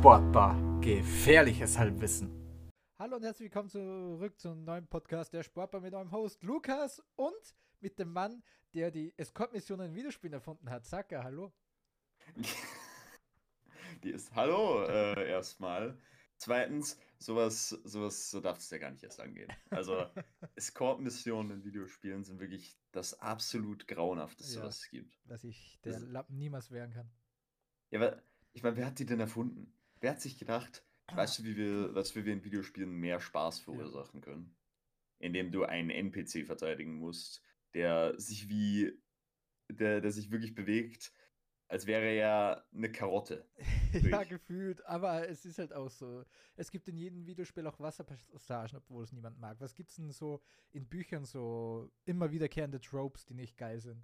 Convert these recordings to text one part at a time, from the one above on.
Sportbar. Gefährliches Halbwissen. Hallo und herzlich willkommen zurück zum neuen Podcast der Sportbar mit eurem Host Lukas und mit dem Mann, der die Escort-Mission in Videospielen erfunden hat. Saka, hallo. Die ist Hallo äh, erstmal. Zweitens, sowas, sowas, so darf es ja gar nicht erst angehen. Also, Escort-Missionen in Videospielen sind wirklich das absolut grauenhafteste, Ja. was es gibt. Dass ich der Das- Lappen niemals wehren kann. Ja, aber ich meine, wer hat die denn erfunden? Wer hat sich gedacht, weißt du, wie wir, was wir in Videospielen mehr Spaß verursachen können? Indem du einen NPC verteidigen musst, der sich wie, der, der sich wirklich bewegt, als wäre er eine Karotte. ja, gefühlt. Aber es ist halt auch so. Es gibt in jedem Videospiel auch Wasserpassagen, obwohl es niemand mag. Was gibt's denn so in Büchern so immer wiederkehrende Tropes, die nicht geil sind?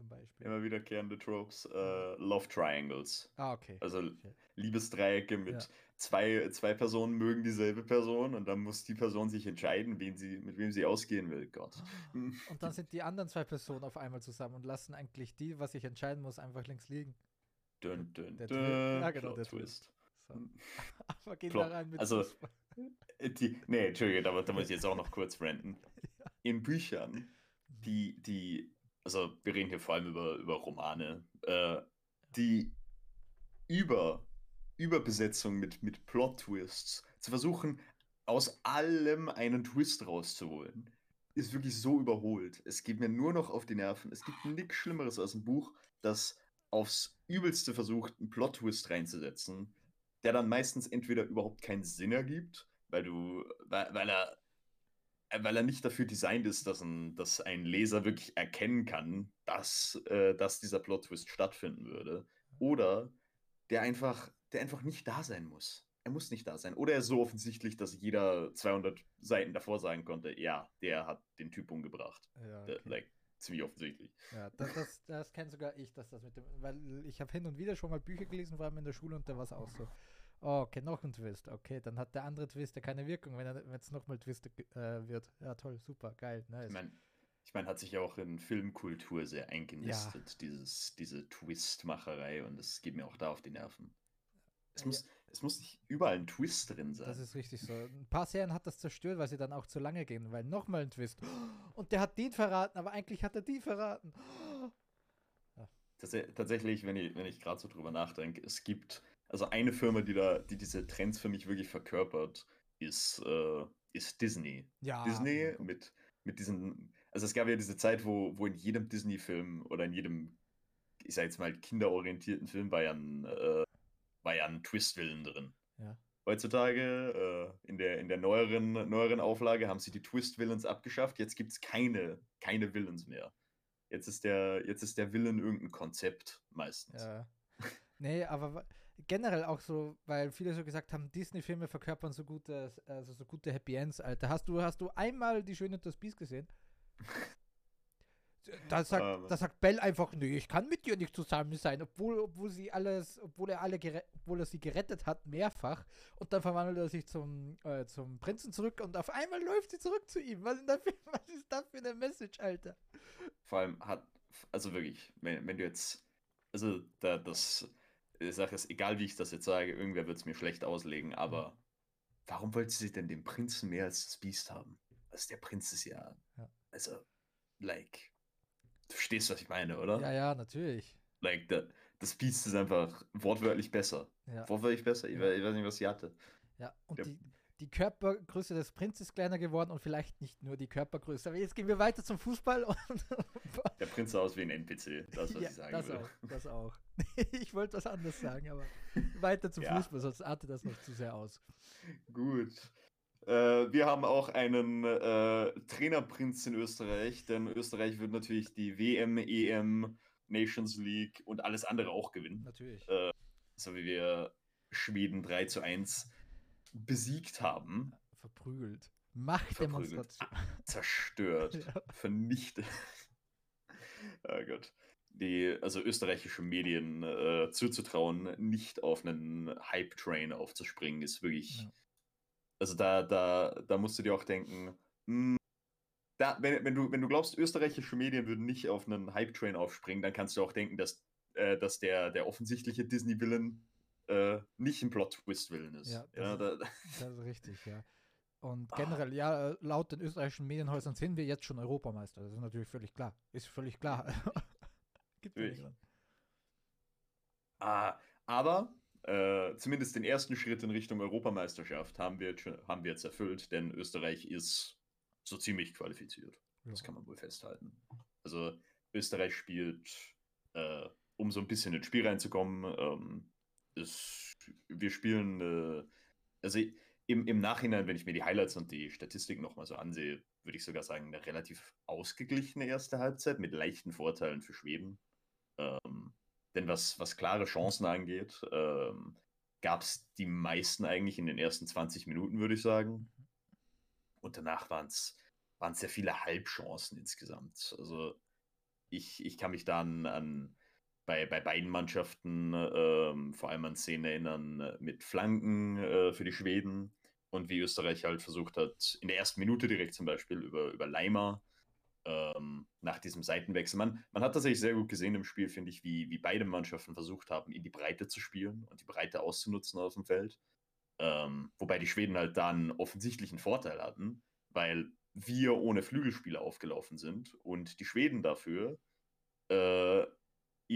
Zum Beispiel. Immer wiederkehrende Tropes, äh, Love Triangles. Ah, okay. Also okay. Liebesdreiecke mit Ja. zwei, zwei Personen mögen dieselbe Person und dann muss die Person sich entscheiden, wen sie, mit wem sie ausgehen will. Gott. Und dann sind die anderen zwei Personen auf einmal zusammen und lassen eigentlich die, was ich entscheiden muss, einfach links liegen. Dun, dun, Der Twi- ja, genau, der Twist. So. Aber gehen Plot- wir rein mit also- Fußball. Äh, Die, nee, Entschuldige, da, da muss ich jetzt auch noch kurz ranten. In Büchern, die, die, also wir reden hier vor allem über, über Romane, äh, die über, Überbesetzung mit, mit Plot-Twists zu versuchen, aus allem einen Twist rauszuholen, ist wirklich so überholt. Es geht mir nur noch auf die Nerven. Es gibt nichts Schlimmeres als ein Buch, das aufs Übelste versucht, einen Plot-Twist reinzusetzen, der dann meistens entweder überhaupt keinen Sinn ergibt, weil du, weil, weil er weil er nicht dafür designt ist, dass ein, dass ein Leser wirklich erkennen kann, dass, äh, dass dieser Plot-Twist stattfinden würde. Oder der einfach, der einfach nicht da sein muss. Er muss nicht da sein. Oder er ist so offensichtlich, dass jeder 200 Seiten davor sagen konnte, ja, der hat den Typ umgebracht. Ja, Äh, okay. Like, ziemlich offensichtlich. ja das, das, das kenne sogar ich, dass das mit dem, weil ich habe hin und wieder schon mal Bücher gelesen, vor allem in der Schule und da war es auch so. Oh, okay, noch ein Twist. Okay, dann hat der andere Twist ja keine Wirkung, wenn es nochmal Twist äh, wird. Ja, toll, super, geil, nice. Ich meine, ich mein, hat sich ja auch in Filmkultur sehr eingenistet, dieses, diese Twist-Macherei und es geht mir auch da auf die Nerven. Es Ja. muss, es muss nicht überall ein Twist drin sein. Das ist richtig so. Ein paar Serien hat das zerstört, weil sie dann auch zu lange gehen, weil nochmal ein Twist. Und der hat den verraten, aber eigentlich hat er die verraten. Tats tatsächlich, wenn ich, wenn ich gerade so drüber nachdenke, es gibt, also eine Firma, die da, die diese Trends für mich wirklich verkörpert, ist, äh, ist Disney. Ja. Disney mit, mit diesen, also es gab ja diese Zeit, wo, wo in jedem Disney-Film oder in jedem, ich sag jetzt mal, kinderorientierten Film war ja ein, äh, war ja ein Twist-Willen drin. Ja. Heutzutage, äh, in, der, in der neueren, neueren Auflage, haben sie die Twist-Villains abgeschafft. Jetzt gibt es keine, keine Villains mehr. Jetzt ist der, jetzt ist der Villain irgendein Konzept meistens. Ja. Nee, aber generell auch so, weil viele so gesagt haben, Disney-Filme verkörpern so gute, also so gute Happy Ends, Alter. Hast du, hast du einmal die Schöne und das Biest gesehen? Da sagt, Ähm. da sagt Bell einfach, nee, ich kann mit dir nicht zusammen sein, obwohl, obwohl sie alles, obwohl er alle obwohl er sie gerettet hat, mehrfach. Und dann verwandelt er sich zum, äh, zum Prinzen zurück und auf einmal läuft sie zurück zu ihm. Was für, was ist das für eine Message, Alter? Vor allem hat, also wirklich, wenn, wenn du jetzt, also da, das, die Sache ist, egal wie ich das jetzt sage, irgendwer wird es mir schlecht auslegen, aber warum wollte sie denn den Prinzen mehr als das Biest haben? Also der Prinz ist ja, Ja. also, like, du verstehst, was ich meine, oder? Ja, ja, natürlich. Like, da, das Biest ist einfach wortwörtlich besser. Ja. Wortwörtlich besser. Ich, Ja. we- ich weiß nicht, was sie hatte. Ja, und Der- die, die Körpergröße des Prinzes ist kleiner geworden und vielleicht nicht nur die Körpergröße. Aber jetzt gehen wir weiter zum Fußball und. Der Prinz sah aus wie ein NPC, das, was ja, ich sagen das auch, das auch. ich wollte was anderes sagen, aber weiter zum Ja. Fußball, sonst artet das noch zu sehr aus. Gut. Äh, wir haben auch einen äh, Trainerprinz in Österreich, denn Österreich wird natürlich die WM, EM, Nations League und alles andere auch gewinnen. Natürlich. Äh, so wie wir Schweden 3 zu 1 besiegt haben, Verprügelt. Machtdemonstration. zerstört, Ja. vernichtet. oh Gott. Die, also österreichische Medien äh, zuzutrauen, nicht auf einen Hype-Train aufzuspringen, ist wirklich. Ja. Also da, da, da musst du dir auch denken, hm, da, wenn, wenn, du, wenn du glaubst, österreichische Medien würden nicht auf einen Hype-Train aufspringen, dann kannst du auch denken, dass, äh, dass der, der offensichtliche Disney-Villain äh, nicht ein Plot-Twist-Willen ist. Ja, das, Ja, ist, da, das ist richtig, ja. Und Ah. generell, ja, äh, laut den österreichischen Medienhäusern sind wir jetzt schon Europameister. Das ist natürlich völlig klar. Ist völlig klar. Gibt nicht Ah, aber äh, zumindest den ersten Schritt in Richtung Europameisterschaft haben wir, jetzt schon- haben wir jetzt erfüllt, denn Österreich ist so ziemlich qualifiziert. Das Ja. kann man wohl festhalten. Also Österreich spielt, äh, um so ein bisschen ins Spiel reinzukommen, ähm, ist, wir spielen, äh, also im, im Nachhinein, wenn ich mir die Highlights und die Statistiken nochmal so ansehe, würde ich sogar sagen, eine relativ ausgeglichene erste Halbzeit mit leichten Vorteilen für Schweden. Ähm, denn was, was klare Chancen angeht, ähm, gab es die meisten eigentlich in den ersten 20 Minuten, würde ich sagen. Und danach waren es sehr viele Halbchancen insgesamt. Also ich, ich kann mich da an, an bei, bei beiden Mannschaften ähm, vor allem an Szenen erinnern äh, mit Flanken äh, für die Schweden und wie Österreich halt versucht hat, in der ersten Minute direkt zum Beispiel über, über Leimer ähm, nach diesem Seitenwechsel. Man, man hat tatsächlich sehr gut gesehen im Spiel, finde ich, wie, wie beide Mannschaften versucht haben, in die Breite zu spielen und die Breite auszunutzen auf dem Feld. Ähm, wobei die Schweden halt da einen offensichtlichen Vorteil hatten, weil wir ohne Flügelspieler aufgelaufen sind und die Schweden dafür äh,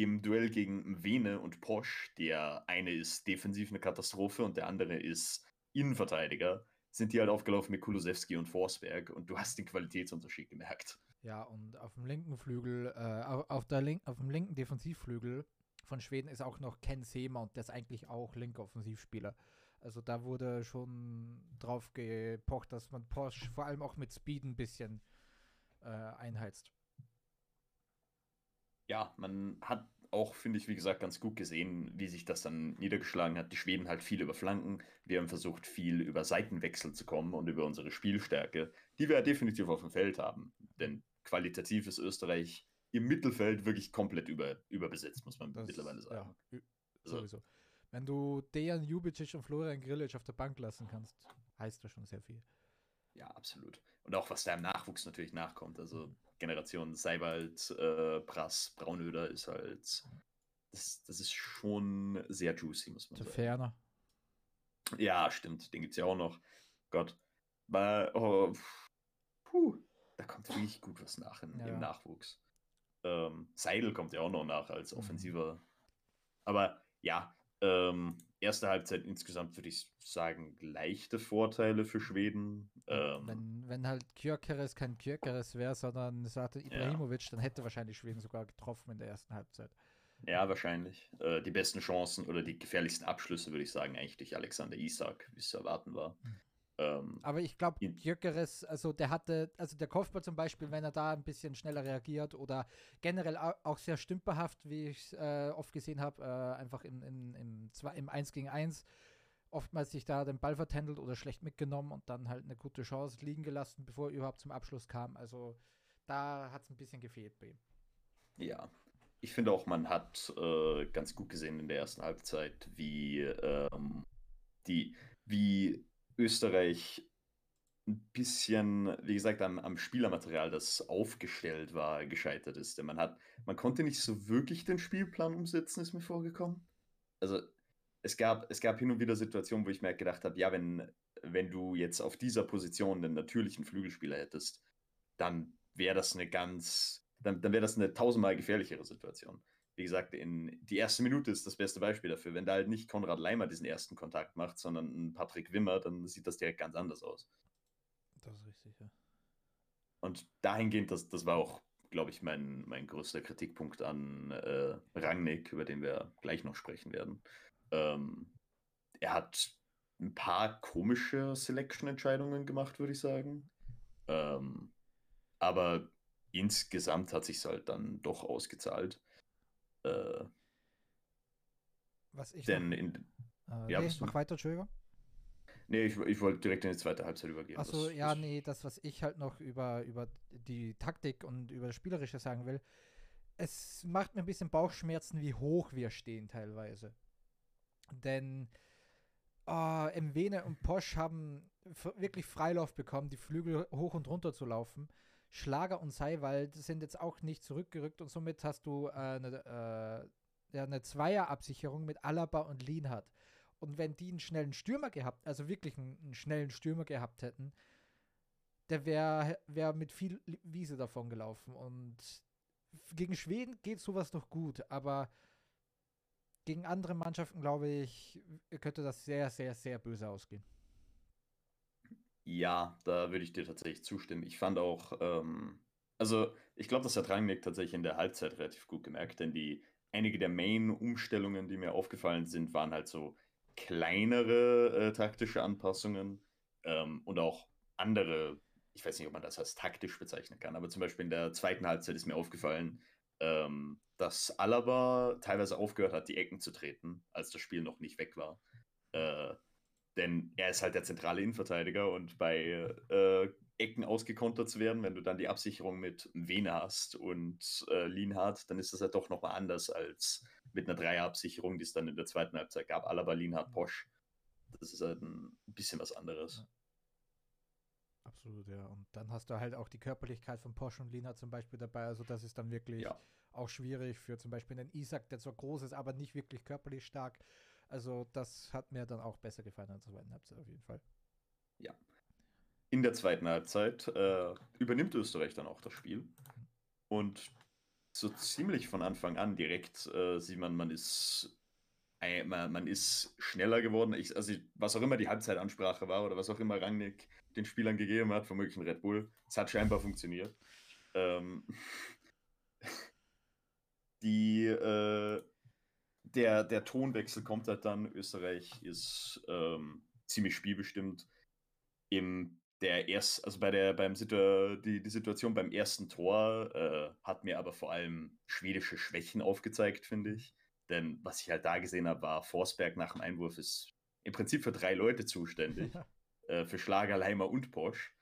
im Duell gegen Vene und Posch, der eine ist defensiv eine Katastrophe und der andere ist Innenverteidiger, sind die halt aufgelaufen mit Kulusewski und Forsberg und du hast den Qualitätsunterschied gemerkt. Ja, und auf dem linken Flügel, äh, au- auf, der link auf dem linken Defensivflügel von Schweden ist auch noch Ken Seema und der ist eigentlich auch linker Offensivspieler. Also da wurde schon drauf gepocht, dass man Porsche vor allem auch mit Speed ein bisschen äh, einheizt. Ja, man hat auch, finde ich, wie gesagt, ganz gut gesehen, wie sich das dann niedergeschlagen hat. Die Schweden halt viel über Flanken. Wir haben versucht, viel über Seitenwechsel zu kommen und über unsere Spielstärke, die wir ja definitiv auf dem Feld haben. Denn qualitativ ist Österreich im Mittelfeld wirklich komplett über, überbesetzt, muss man Das, mittlerweile sagen. Ja, Also- sowieso. Wenn du Dejan Jubicic und Florian Grillitsch auf der Bank lassen kannst, heißt das schon sehr viel. Ja, absolut. Und auch was da im Nachwuchs natürlich nachkommt. Also Generation Seiwald, äh, Prass, Braunöder ist halt. Das, das ist schon sehr juicy, muss man sagen. Ferner. Ja, stimmt. Den gibt es ja auch noch. Gott. Weil, oh, puh, da kommt wirklich gut was nach in, Ja. im Nachwuchs. Ähm, Seidel kommt ja auch noch nach als Mhm. offensiver. Aber ja, ähm, erste Halbzeit insgesamt würde ich sagen, leichte Vorteile für Schweden. Ähm, Wenn, wenn halt Kyrkeres kein Kyrkeres wäre, sondern Sate Ibrahimovic, dann hätte wahrscheinlich Schweden sogar getroffen in der ersten Halbzeit. Ja, wahrscheinlich. Äh, die besten Chancen oder die gefährlichsten Abschlüsse würde ich sagen, eigentlich durch Alexander Isak, wie es zu erwarten war. Hm. Ähm, Aber ich glaube, Gyökeres, also der hatte, also der Kopfball zum Beispiel, wenn er da ein bisschen schneller reagiert oder generell au- auch sehr stümperhaft, wie ich äh, oft gesehen habe, äh, einfach in, in, im, zwei, im 1 gegen 1, oftmals sich da den Ball vertändelt oder schlecht mitgenommen und dann halt eine gute Chance liegen gelassen, bevor er überhaupt zum Abschluss kam. Also da hat es ein bisschen gefehlt bei ihm. Ja, ich finde auch, man hat äh, ganz gut gesehen in der ersten Halbzeit, wie, ähm, die, wie Österreich ein bisschen, wie gesagt, am, am Spielermaterial, das aufgestellt war, gescheitert ist. Denn man hat, man konnte nicht so wirklich den Spielplan umsetzen, ist mir vorgekommen. Also es gab, es gab hin und wieder Situationen, wo ich mir halt gedacht habe, ja, wenn, wenn du jetzt auf dieser Position den natürlichen Flügelspieler hättest, dann wäre das eine ganz, dann, dann wäre das eine tausendmal gefährlichere Situation. Wie gesagt, in die erste Minute ist das beste Beispiel dafür. Wenn da halt nicht Konrad Leimer diesen ersten Kontakt macht, sondern Patrick Wimmer, dann sieht das direkt ganz anders aus. Das ist richtig, ja. Und dahingehend, das, das war auch, glaube ich, mein, mein größter Kritikpunkt an äh, Rangnick, über den wir gleich noch sprechen werden. Ähm, er hat ein paar komische Selection-Entscheidungen gemacht, würde ich sagen. Ähm, aber insgesamt hat sich halt dann doch ausgezahlt. Äh, Was ich denn noch, in, äh, ja, nee, bist du- mach weiter, Entschuldigung. nee, ich, ich wollte direkt in die zweite Halbzeit übergehen. Achso, ja, das- nee, das, was ich halt noch über, über die Taktik und über das Spielerische sagen will, es macht mir ein bisschen Bauchschmerzen, wie hoch wir stehen teilweise. Denn oh, Mwene und Posch haben wirklich Freilauf bekommen, die Flügel hoch und runter zu laufen. Schlager und Seiwald sind jetzt auch nicht zurückgerückt und somit hast du äh, eine, äh, ja, eine Zweierabsicherung mit Alaba und Lienhardt. Und wenn die einen schnellen Stürmer gehabt, also wirklich einen, einen schnellen Stürmer gehabt hätten, der wäre wär mit viel Wiese davon gelaufen. Und gegen Schweden geht sowas noch gut, aber gegen andere Mannschaften, glaube ich, könnte das sehr, sehr, sehr böse ausgehen. Ja, da würde ich dir tatsächlich zustimmen. Ich fand auch, ähm, also ich glaube, das hat Rangnick tatsächlich in der Halbzeit relativ gut gemerkt, denn die einige der Main-Umstellungen, die mir aufgefallen sind, waren halt so kleinere äh, taktische Anpassungen ähm, und auch andere, ich weiß nicht, ob man das als taktisch bezeichnen kann, aber zum Beispiel in der zweiten Halbzeit ist mir aufgefallen, ähm, dass Alaba teilweise aufgehört hat, die Ecken zu treten, als das Spiel noch nicht weg war. Äh, denn er ist halt der zentrale Innenverteidiger und bei äh, Ecken ausgekontert zu werden, wenn du dann die Absicherung mit Vene hast und äh, Lienhardt, dann ist das halt doch nochmal anders als mit einer Dreierabsicherung, die es dann in der zweiten Halbzeit gab. Alaba, Lienhardt, Posch. Das ist halt ein bisschen was anderes. Absolut, ja. Und dann hast du halt auch die Körperlichkeit von Posch und Lienhardt zum Beispiel dabei. Also das ist dann wirklich ja. auch schwierig für zum Beispiel einen Isaac, der zwar groß ist, aber nicht wirklich körperlich stark. Also das hat mir dann auch besser gefallen als der zweiten Halbzeit auf jeden Fall. Ja. In der zweiten Halbzeit äh, übernimmt Österreich dann auch das Spiel. Und so ziemlich von Anfang an direkt äh, sieht man, man ist, äh, man, man, ist schneller geworden. Ich, also was auch immer die Halbzeitansprache war oder was auch immer Rangnick den Spielern gegeben hat, womöglich ein Red Bull, es hat scheinbar funktioniert. Ähm, die äh, der, der Tonwechsel kommt halt dann. Österreich ist ähm, ziemlich spielbestimmt. Im der erst, also bei der, beim Situ die, die Situation beim ersten Tor äh, hat mir aber vor allem schwedische Schwächen aufgezeigt, finde ich. Denn was ich halt da gesehen habe, war Forsberg nach dem Einwurf ist im Prinzip für drei Leute zuständig. äh, für Schlager, Leimer und Posch.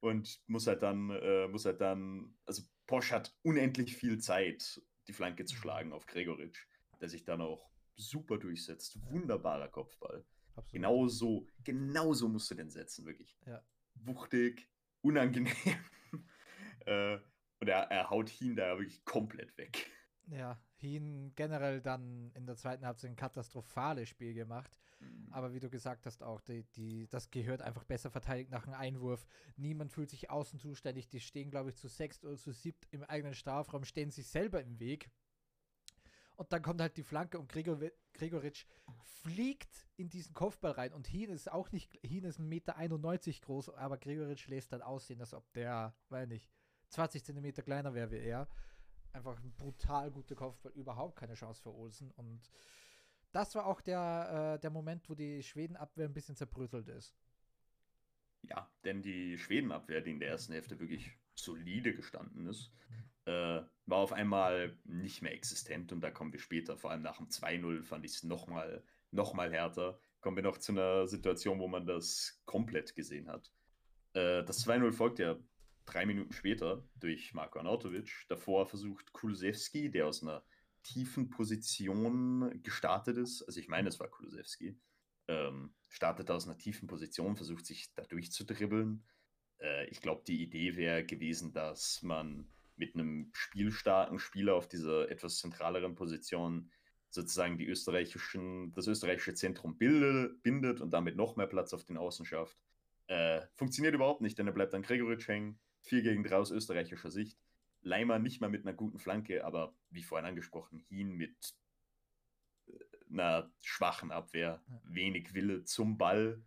Und muss halt dann, äh, muss halt dann, also Posch hat unendlich viel Zeit, die Flanke zu mhm. schlagen auf Gregoritsch der sich dann auch super durchsetzt. Wunderbarer Kopfball. Absolut. Genau so, genau so musst du den setzen, wirklich. Ja. Wuchtig, unangenehm. äh, und er, er haut Hien da wirklich komplett weg. Ja, Hien generell dann in der zweiten Halbzeit ein katastrophales Spiel gemacht. Mhm. Aber wie du gesagt hast, auch die, die, das gehört einfach besser verteidigt nach einem Einwurf. Niemand fühlt sich außen zuständig. Die stehen, glaube ich, zu sechst oder zu siebt im eigenen Strafraum, stehen sich selber im Weg. Und dann kommt halt die Flanke und Gregor, Gregoritsch fliegt in diesen Kopfball rein. Und Hien ist auch nicht, Hien ist 1,91 Meter groß, aber Gregoritsch lässt dann aussehen, als ob der, weiß nicht, 20 Zentimeter kleiner wäre wie er. Einfach ein brutal guter Kopfball, überhaupt keine Chance für Olsen. Und das war auch der, äh, der Moment, wo die Schwedenabwehr ein bisschen zerbröselt ist. Ja, denn die Schwedenabwehr, die in der ersten Hälfte wirklich solide gestanden ist, äh, war auf einmal nicht mehr existent und da kommen wir später, vor allem nach dem 2-0 fand ich es nochmal noch mal härter. Kommen wir noch zu einer Situation, wo man das komplett gesehen hat. Äh, das 2-0 folgt ja drei Minuten später durch Marko Arnautovic. Davor versucht Kulusewski, der aus einer tiefen Position gestartet ist, also ich meine, es war Kulusewski, ähm, startet aus einer tiefen Position, versucht sich da durchzudribbeln. Äh, ich glaube, die Idee wäre gewesen, dass man mit einem spielstarken Spieler auf dieser etwas zentraleren Position sozusagen die österreichischen, das österreichische Zentrum bilde, bindet und damit noch mehr Platz auf den Außen schafft. Äh, funktioniert überhaupt nicht, denn er bleibt an Gregoritsch hängen. 4 gegen 3 aus österreichischer Sicht. Leimer nicht mal mit einer guten Flanke, aber wie vorhin angesprochen, Hien mit äh, einer schwachen Abwehr, wenig Wille zum Ball.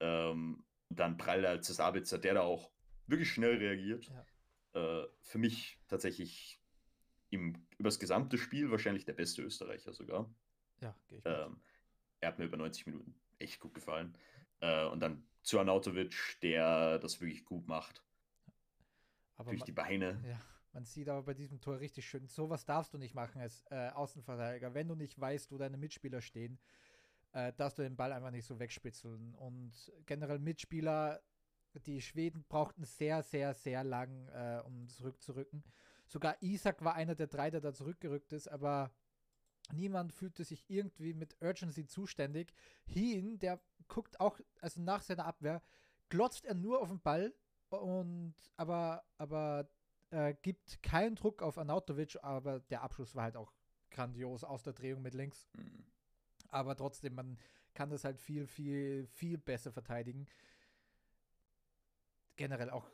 Ähm, dann prallt er zu Sabitzer, der da auch wirklich schnell reagiert. Ja äh, für mich tatsächlich im, übers gesamte Spiel wahrscheinlich der beste Österreicher sogar. Ja, gehe ich ähm, Er hat mir über 90 Minuten echt gut gefallen. Äh, und dann zu Arnautovic, der das wirklich gut macht. Aber Durch man, die Beine. Ja, man sieht aber bei diesem Tor richtig schön, sowas darfst du nicht machen als äh, Außenverteidiger. Wenn du nicht weißt, wo deine Mitspieler stehen, äh, darfst du den Ball einfach nicht so wegspitzeln. Und generell Mitspieler die Schweden brauchten sehr, sehr, sehr lang, äh, um zurückzurücken. Sogar Isaac war einer der drei, der da zurückgerückt ist, aber niemand fühlte sich irgendwie mit Urgency zuständig. Hien, der guckt auch, also nach seiner Abwehr, glotzt er nur auf den Ball und aber, aber äh, gibt keinen Druck auf Anautovic, aber der Abschluss war halt auch grandios aus der Drehung mit links. Mhm. Aber trotzdem, man kann das halt viel, viel, viel besser verteidigen. Generell auch,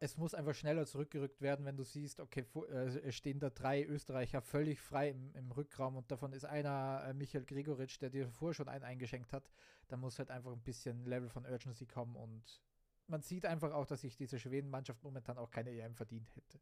es muss einfach schneller zurückgerückt werden, wenn du siehst, okay, äh, es stehen da drei Österreicher völlig frei im, im Rückraum und davon ist einer äh, Michael Gregoritsch, der dir vorher schon einen eingeschenkt hat. Da muss halt einfach ein bisschen Level von Urgency kommen und man sieht einfach auch, dass sich diese Schweden-Mannschaft momentan auch keine EM verdient hätte.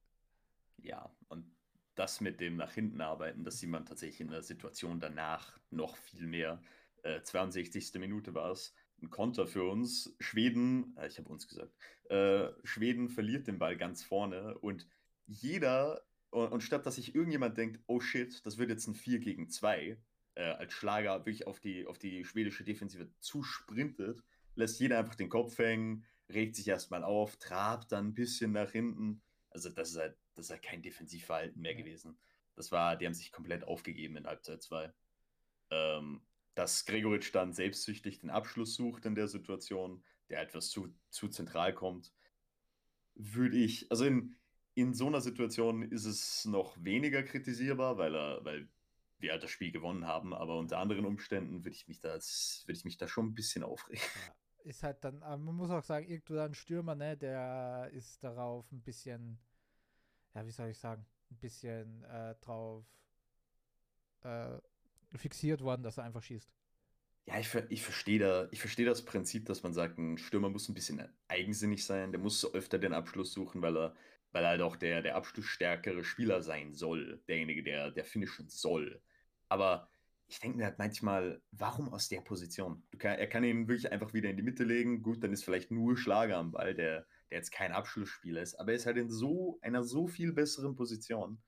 Ja, und das mit dem nach hinten arbeiten, das sieht man tatsächlich in der Situation danach noch viel mehr. Äh, 62. Minute war es. Ein Konter für uns. Schweden, äh, ich habe uns gesagt, äh, Schweden verliert den Ball ganz vorne und jeder, und, und, statt dass sich irgendjemand denkt, oh shit, das wird jetzt ein 4 gegen 2, äh, als Schlager wirklich auf die, auf die schwedische Defensive zusprintet, lässt jeder einfach den Kopf hängen, regt sich erstmal auf, trabt dann ein bisschen nach hinten. Also das ist halt, das ist halt kein Defensivverhalten mehr gewesen. Das war, die haben sich komplett aufgegeben in Halbzeit 2. Ähm, dass Gregoritsch dann selbstsüchtig den Abschluss sucht in der Situation, der etwas zu, zu zentral kommt, würde ich, also in, in so einer Situation ist es noch weniger kritisierbar, weil er, weil wir halt das Spiel gewonnen haben, aber unter anderen Umständen würde ich mich da, ich mich da schon ein bisschen aufregen. Ja, ist halt dann, man muss auch sagen, irgendwo ein Stürmer, ne, der ist darauf ein bisschen, ja, wie soll ich sagen, ein bisschen äh, drauf äh, fixiert worden, dass er einfach schießt. Ja, ich, ich verstehe da, ich verstehe das Prinzip, dass man sagt, ein Stürmer muss ein bisschen eigensinnig sein, der muss öfter den Abschluss suchen, weil er, weil er halt auch der, der abschlussstärkere Spieler sein soll, derjenige, der, der finishen soll. Aber ich denke mir halt manchmal, warum aus der Position? Kann, er kann ihn wirklich einfach wieder in die Mitte legen. Gut, dann ist vielleicht nur Schlager am Ball, der, der jetzt kein Abschlussspieler ist, aber er ist halt in so einer so viel besseren Position,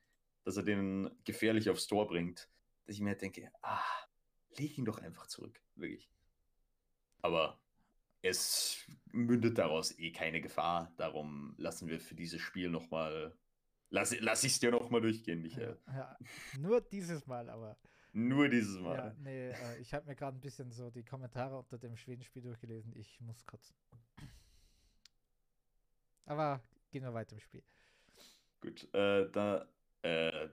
dass er den gefährlich aufs Tor bringt, dass ich mir halt denke, ah, leg ihn doch einfach zurück, wirklich. Aber es mündet daraus eh keine Gefahr, darum lassen wir für dieses Spiel nochmal, lass, lass ich es dir nochmal durchgehen, Michael. Ja, ja, nur dieses Mal, aber. Nur dieses Mal. Ja, nee, äh, ich habe mir gerade ein bisschen so die Kommentare unter dem Schwedenspiel durchgelesen. Ich muss kotzen. Aber gehen wir weiter im Spiel. Gut, äh, da, äh,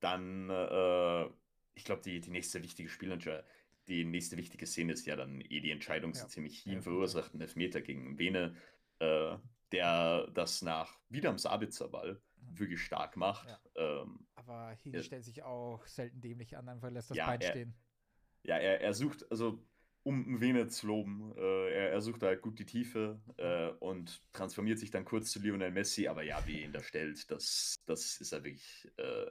dann, äh, ich glaube, die, die nächste wichtige Spielentscheidung, die nächste wichtige Szene ist ja dann eh die Entscheidung ja. ziemlich ja, verursachten Elfmeter gegen Vene, äh, der das nach wieder am Sabitzer-Ball wirklich stark macht. Ja. Ähm, Aber Hini stellt sich auch selten dämlich an, einfach lässt das ja, Bein er, stehen. Ja, er, er sucht, also um Vene zu loben, äh, er, er sucht halt gut die Tiefe äh, und transformiert sich dann kurz zu Lionel Messi, aber ja, wie ihn da stellt, das, das ist er wirklich, äh,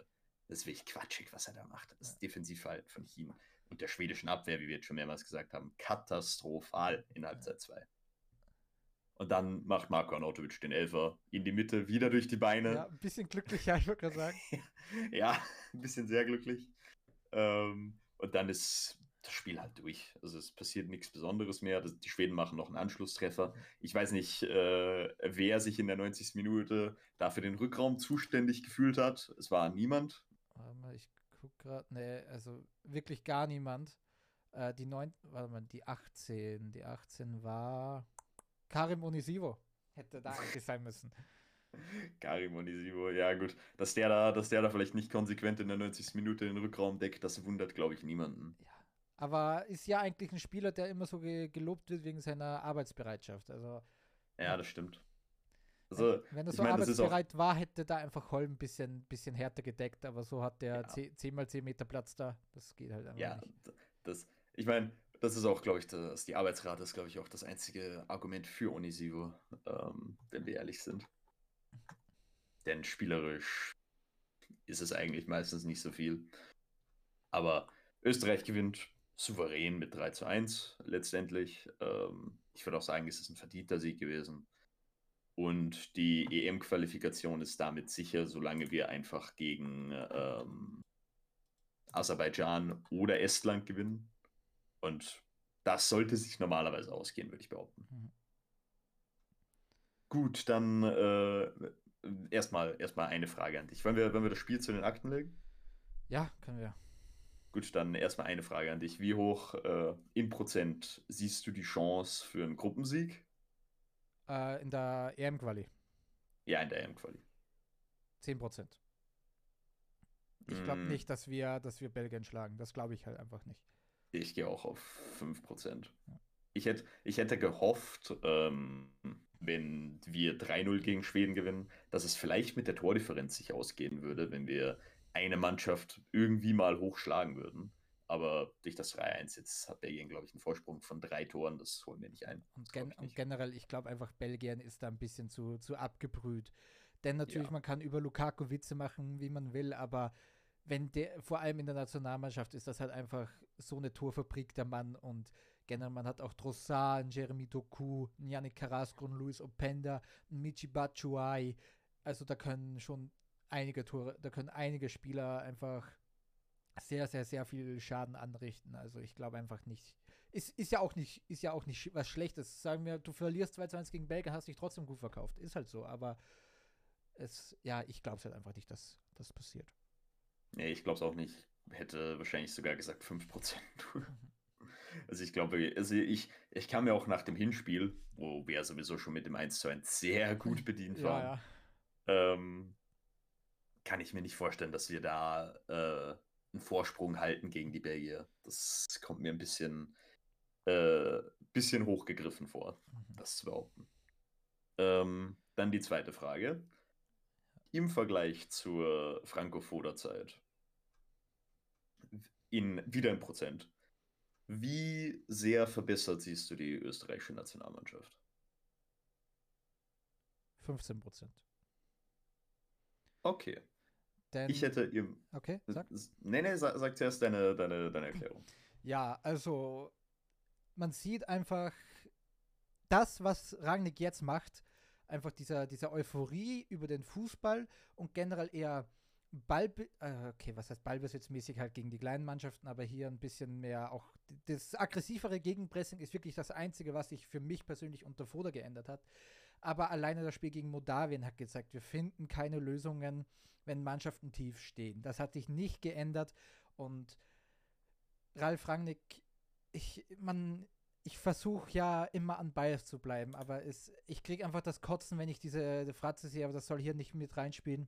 das ist wirklich quatschig, was er da macht. Das Defensivverhalten von ihm und der schwedischen Abwehr, wie wir jetzt schon mehrmals gesagt haben, katastrophal in Halbzeit 2. Und dann macht Marco Arnautovic den Elfer in die Mitte, wieder durch die Beine. Ja, ein bisschen glücklich, ja, ich würde gerade sagen. ja, ein bisschen sehr glücklich. Ähm, und dann ist das Spiel halt durch. Also es passiert nichts Besonderes mehr. Das, die Schweden machen noch einen Anschlusstreffer. Ich weiß nicht, äh, wer sich in der 90. Minute dafür den Rückraum zuständig gefühlt hat. Es war niemand. Warte mal, ich gucke gerade. Nee, also wirklich gar niemand. Äh, die 9, warte mal, die 18. Die 18 war Karim Onisivo hätte da eigentlich sein müssen. Karim Onisivo, ja gut. Dass der, da, dass der da vielleicht nicht konsequent in der 90. Minute den Rückraum deckt, das wundert, glaube ich, niemanden. Ja. Aber ist ja eigentlich ein Spieler, der immer so ge gelobt wird wegen seiner Arbeitsbereitschaft. Also, ja, das stimmt. Also, wenn er so mein, arbeitsbereit war, hätte da einfach Holm ein bisschen, bisschen härter gedeckt, aber so hat der ja. 10, 10 mal 10 Meter Platz da. Das geht halt einfach ja, nicht. Das, ich meine, das ist auch, glaube ich, das, die Arbeitsrate ist, glaube ich, auch das einzige Argument für Onisivo, ähm, wenn wir ehrlich sind. Denn spielerisch ist es eigentlich meistens nicht so viel. Aber Österreich gewinnt souverän mit 3 zu 1 letztendlich. Ähm, ich würde auch sagen, es ist ein verdienter Sieg gewesen. Und die EM-Qualifikation ist damit sicher, solange wir einfach gegen ähm, Aserbaidschan oder Estland gewinnen. Und das sollte sich normalerweise ausgehen, würde ich behaupten. Mhm. Gut, dann äh, erstmal erst eine Frage an dich. Wollen wir, wollen wir das Spiel zu den Akten legen? Ja, können wir. Gut, dann erstmal eine Frage an dich. Wie hoch äh, in Prozent siehst du die Chance für einen Gruppensieg? Äh, in der EM-Quali. Ja, in der EM-Quali. 10 Prozent. Ich glaube mm. nicht, dass wir, dass wir Belgien schlagen. Das glaube ich halt einfach nicht. Ich gehe auch auf 5%. Ich hätte, ich hätte gehofft, ähm, wenn wir 3-0 gegen Schweden gewinnen, dass es vielleicht mit der Tordifferenz sich ausgehen würde, wenn wir eine Mannschaft irgendwie mal hochschlagen würden. Aber durch das 3-1 jetzt hat Belgien, glaube ich, einen Vorsprung von drei Toren. Das holen wir nicht ein. Und, gen ich nicht. und generell, ich glaube einfach, Belgien ist da ein bisschen zu, zu abgebrüht. Denn natürlich, ja. man kann über Lukaku Witze machen, wie man will, aber wenn der, vor allem in der Nationalmannschaft ist das halt einfach so eine Torfabrik, der Mann. Und generell, man hat auch Trossard, Jeremy Doku, Yannick Carrasco, Luis Openda, Michi Batshuayi. Also da können schon einige Tore, da können einige Spieler einfach sehr, sehr, sehr viel Schaden anrichten. Also ich glaube einfach nicht. Ist, ist ja auch nicht, ist ja auch nicht was Schlechtes. Sagen wir, du verlierst 2-2 gegen Belgien, hast dich trotzdem gut verkauft. Ist halt so, aber es, ja, ich glaube es halt einfach nicht, dass das passiert. Nee, ich glaube es auch nicht. Hätte wahrscheinlich sogar gesagt 5%. also ich glaube, also ich, ich kam ja auch nach dem Hinspiel, wo wir sowieso schon mit dem 1 zu 1 sehr gut bedient waren. Ja, ja. Ähm, kann ich mir nicht vorstellen, dass wir da äh, einen Vorsprung halten gegen die Belgier. Das kommt mir ein bisschen, äh, bisschen hochgegriffen vor, mhm. das zu behaupten. Ähm, dann die zweite Frage. Im Vergleich zur Franco-Foda-Zeit, in, wieder in Prozent, wie sehr verbessert siehst du die österreichische Nationalmannschaft? 15 Prozent. Okay. Denn, ich hätte ihm. Okay, sag. Nee, nee, sag, sag zuerst deine, deine, deine Erklärung. Ja, also man sieht einfach das, was Rangnick jetzt macht, einfach dieser, dieser Euphorie über den Fußball und generell eher Ball, äh, okay, was heißt ballbesitzmäßig halt gegen die kleinen Mannschaften, aber hier ein bisschen mehr auch das aggressivere Gegenpressing ist wirklich das Einzige, was sich für mich persönlich unter Foda geändert hat. Aber alleine das Spiel gegen Moldawien hat gezeigt, wir finden keine Lösungen, wenn Mannschaften tief stehen. Das hat sich nicht geändert und Ralf Rangnick, ich, man, ich versuche ja immer an Bias zu bleiben, aber es, ich kriege einfach das Kotzen, wenn ich diese Fratze sehe, aber das soll hier nicht mit reinspielen.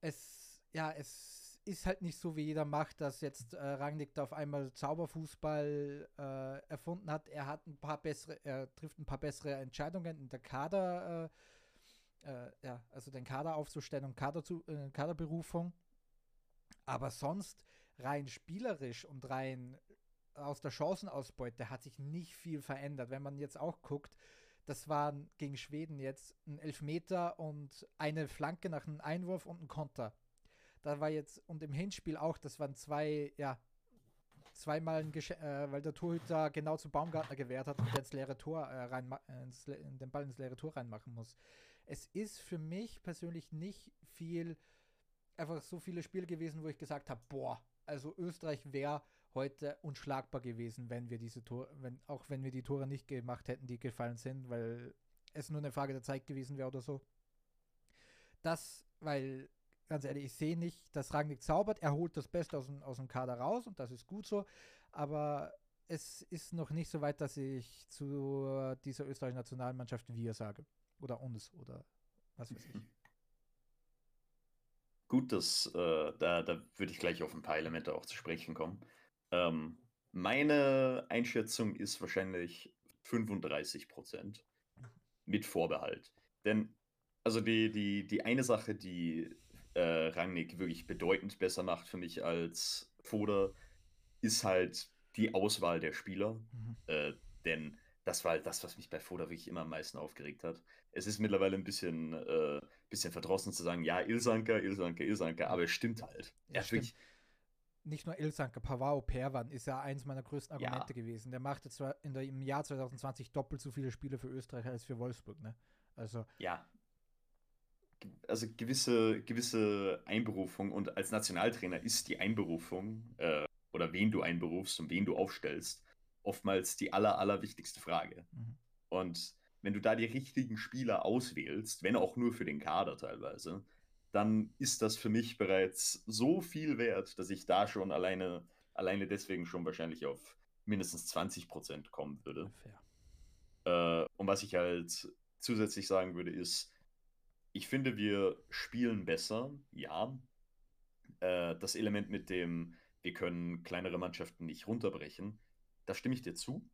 Es, ja, es ist halt nicht so, wie jeder macht, dass jetzt äh, Rangnick da auf einmal Zauberfußball äh, erfunden hat. Er hat ein paar bessere, er trifft ein paar bessere Entscheidungen in der Kader, äh, äh ja, also den Kader aufzustellen und Kader zu, äh, Kaderberufung. Aber sonst rein spielerisch und rein aus der Chancenausbeute hat sich nicht viel verändert. Wenn man jetzt auch guckt, das waren gegen Schweden jetzt ein Elfmeter und eine Flanke nach einem Einwurf und ein Konter. Da war jetzt, und im Hinspiel auch, das waren zwei, ja, zweimal, ein Gesch äh, weil der Torhüter genau zu Baumgartner gewehrt hat und ins leere Tor äh, rein, ins, den Ball ins leere Tor reinmachen muss. Es ist für mich persönlich nicht viel, einfach so viele Spiele gewesen, wo ich gesagt habe, boah, also Österreich wäre heute unschlagbar gewesen, wenn wir diese Tore, wenn, auch wenn wir die Tore nicht gemacht hätten, die gefallen sind, weil es nur eine Frage der Zeit gewesen wäre oder so. Das, weil, ganz ehrlich, ich sehe nicht, dass Rangnick zaubert, er holt das Beste aus dem, aus dem Kader raus und das ist gut so, aber es ist noch nicht so weit, dass ich zu dieser österreichischen Nationalmannschaft wir sage. Oder uns oder was weiß ich. Gut, das, äh, da, da würde ich gleich auf ein paar Elemente auch zu sprechen kommen. Ähm, meine Einschätzung ist wahrscheinlich 35 Prozent mit Vorbehalt. Denn, also die, die, die eine Sache, die äh, Rangnick wirklich bedeutend besser macht für mich als Foda, ist halt die Auswahl der Spieler. Mhm. Äh, denn das war halt das, was mich bei Foda wirklich immer am meisten aufgeregt hat. Es ist mittlerweile ein bisschen, äh, bisschen verdrossen zu sagen, ja, Ilsanker, Ilsanker, Ilsanker, aber es stimmt halt. Ja, hat wirklich nicht nur Ilsanke, Pavao Perwan ist ja eins meiner größten Argumente ja. gewesen. Der machte zwar in der, im Jahr 2020 doppelt so viele Spiele für Österreich als für Wolfsburg, ne? Also. Ja. Also gewisse, gewisse Einberufung und als Nationaltrainer ist die Einberufung äh, oder wen du einberufst und wen du aufstellst, oftmals die aller, allerwichtigste Frage. Mhm. Und wenn du da die richtigen Spieler auswählst, wenn auch nur für den Kader teilweise, dann ist das für mich bereits so viel wert, dass ich da schon alleine, alleine deswegen schon wahrscheinlich auf mindestens 20 Prozent kommen würde. Äh, und was ich halt zusätzlich sagen würde, ist, ich finde, wir spielen besser, ja. Äh, das Element mit dem, wir können kleinere Mannschaften nicht runterbrechen. Da stimme ich dir zu.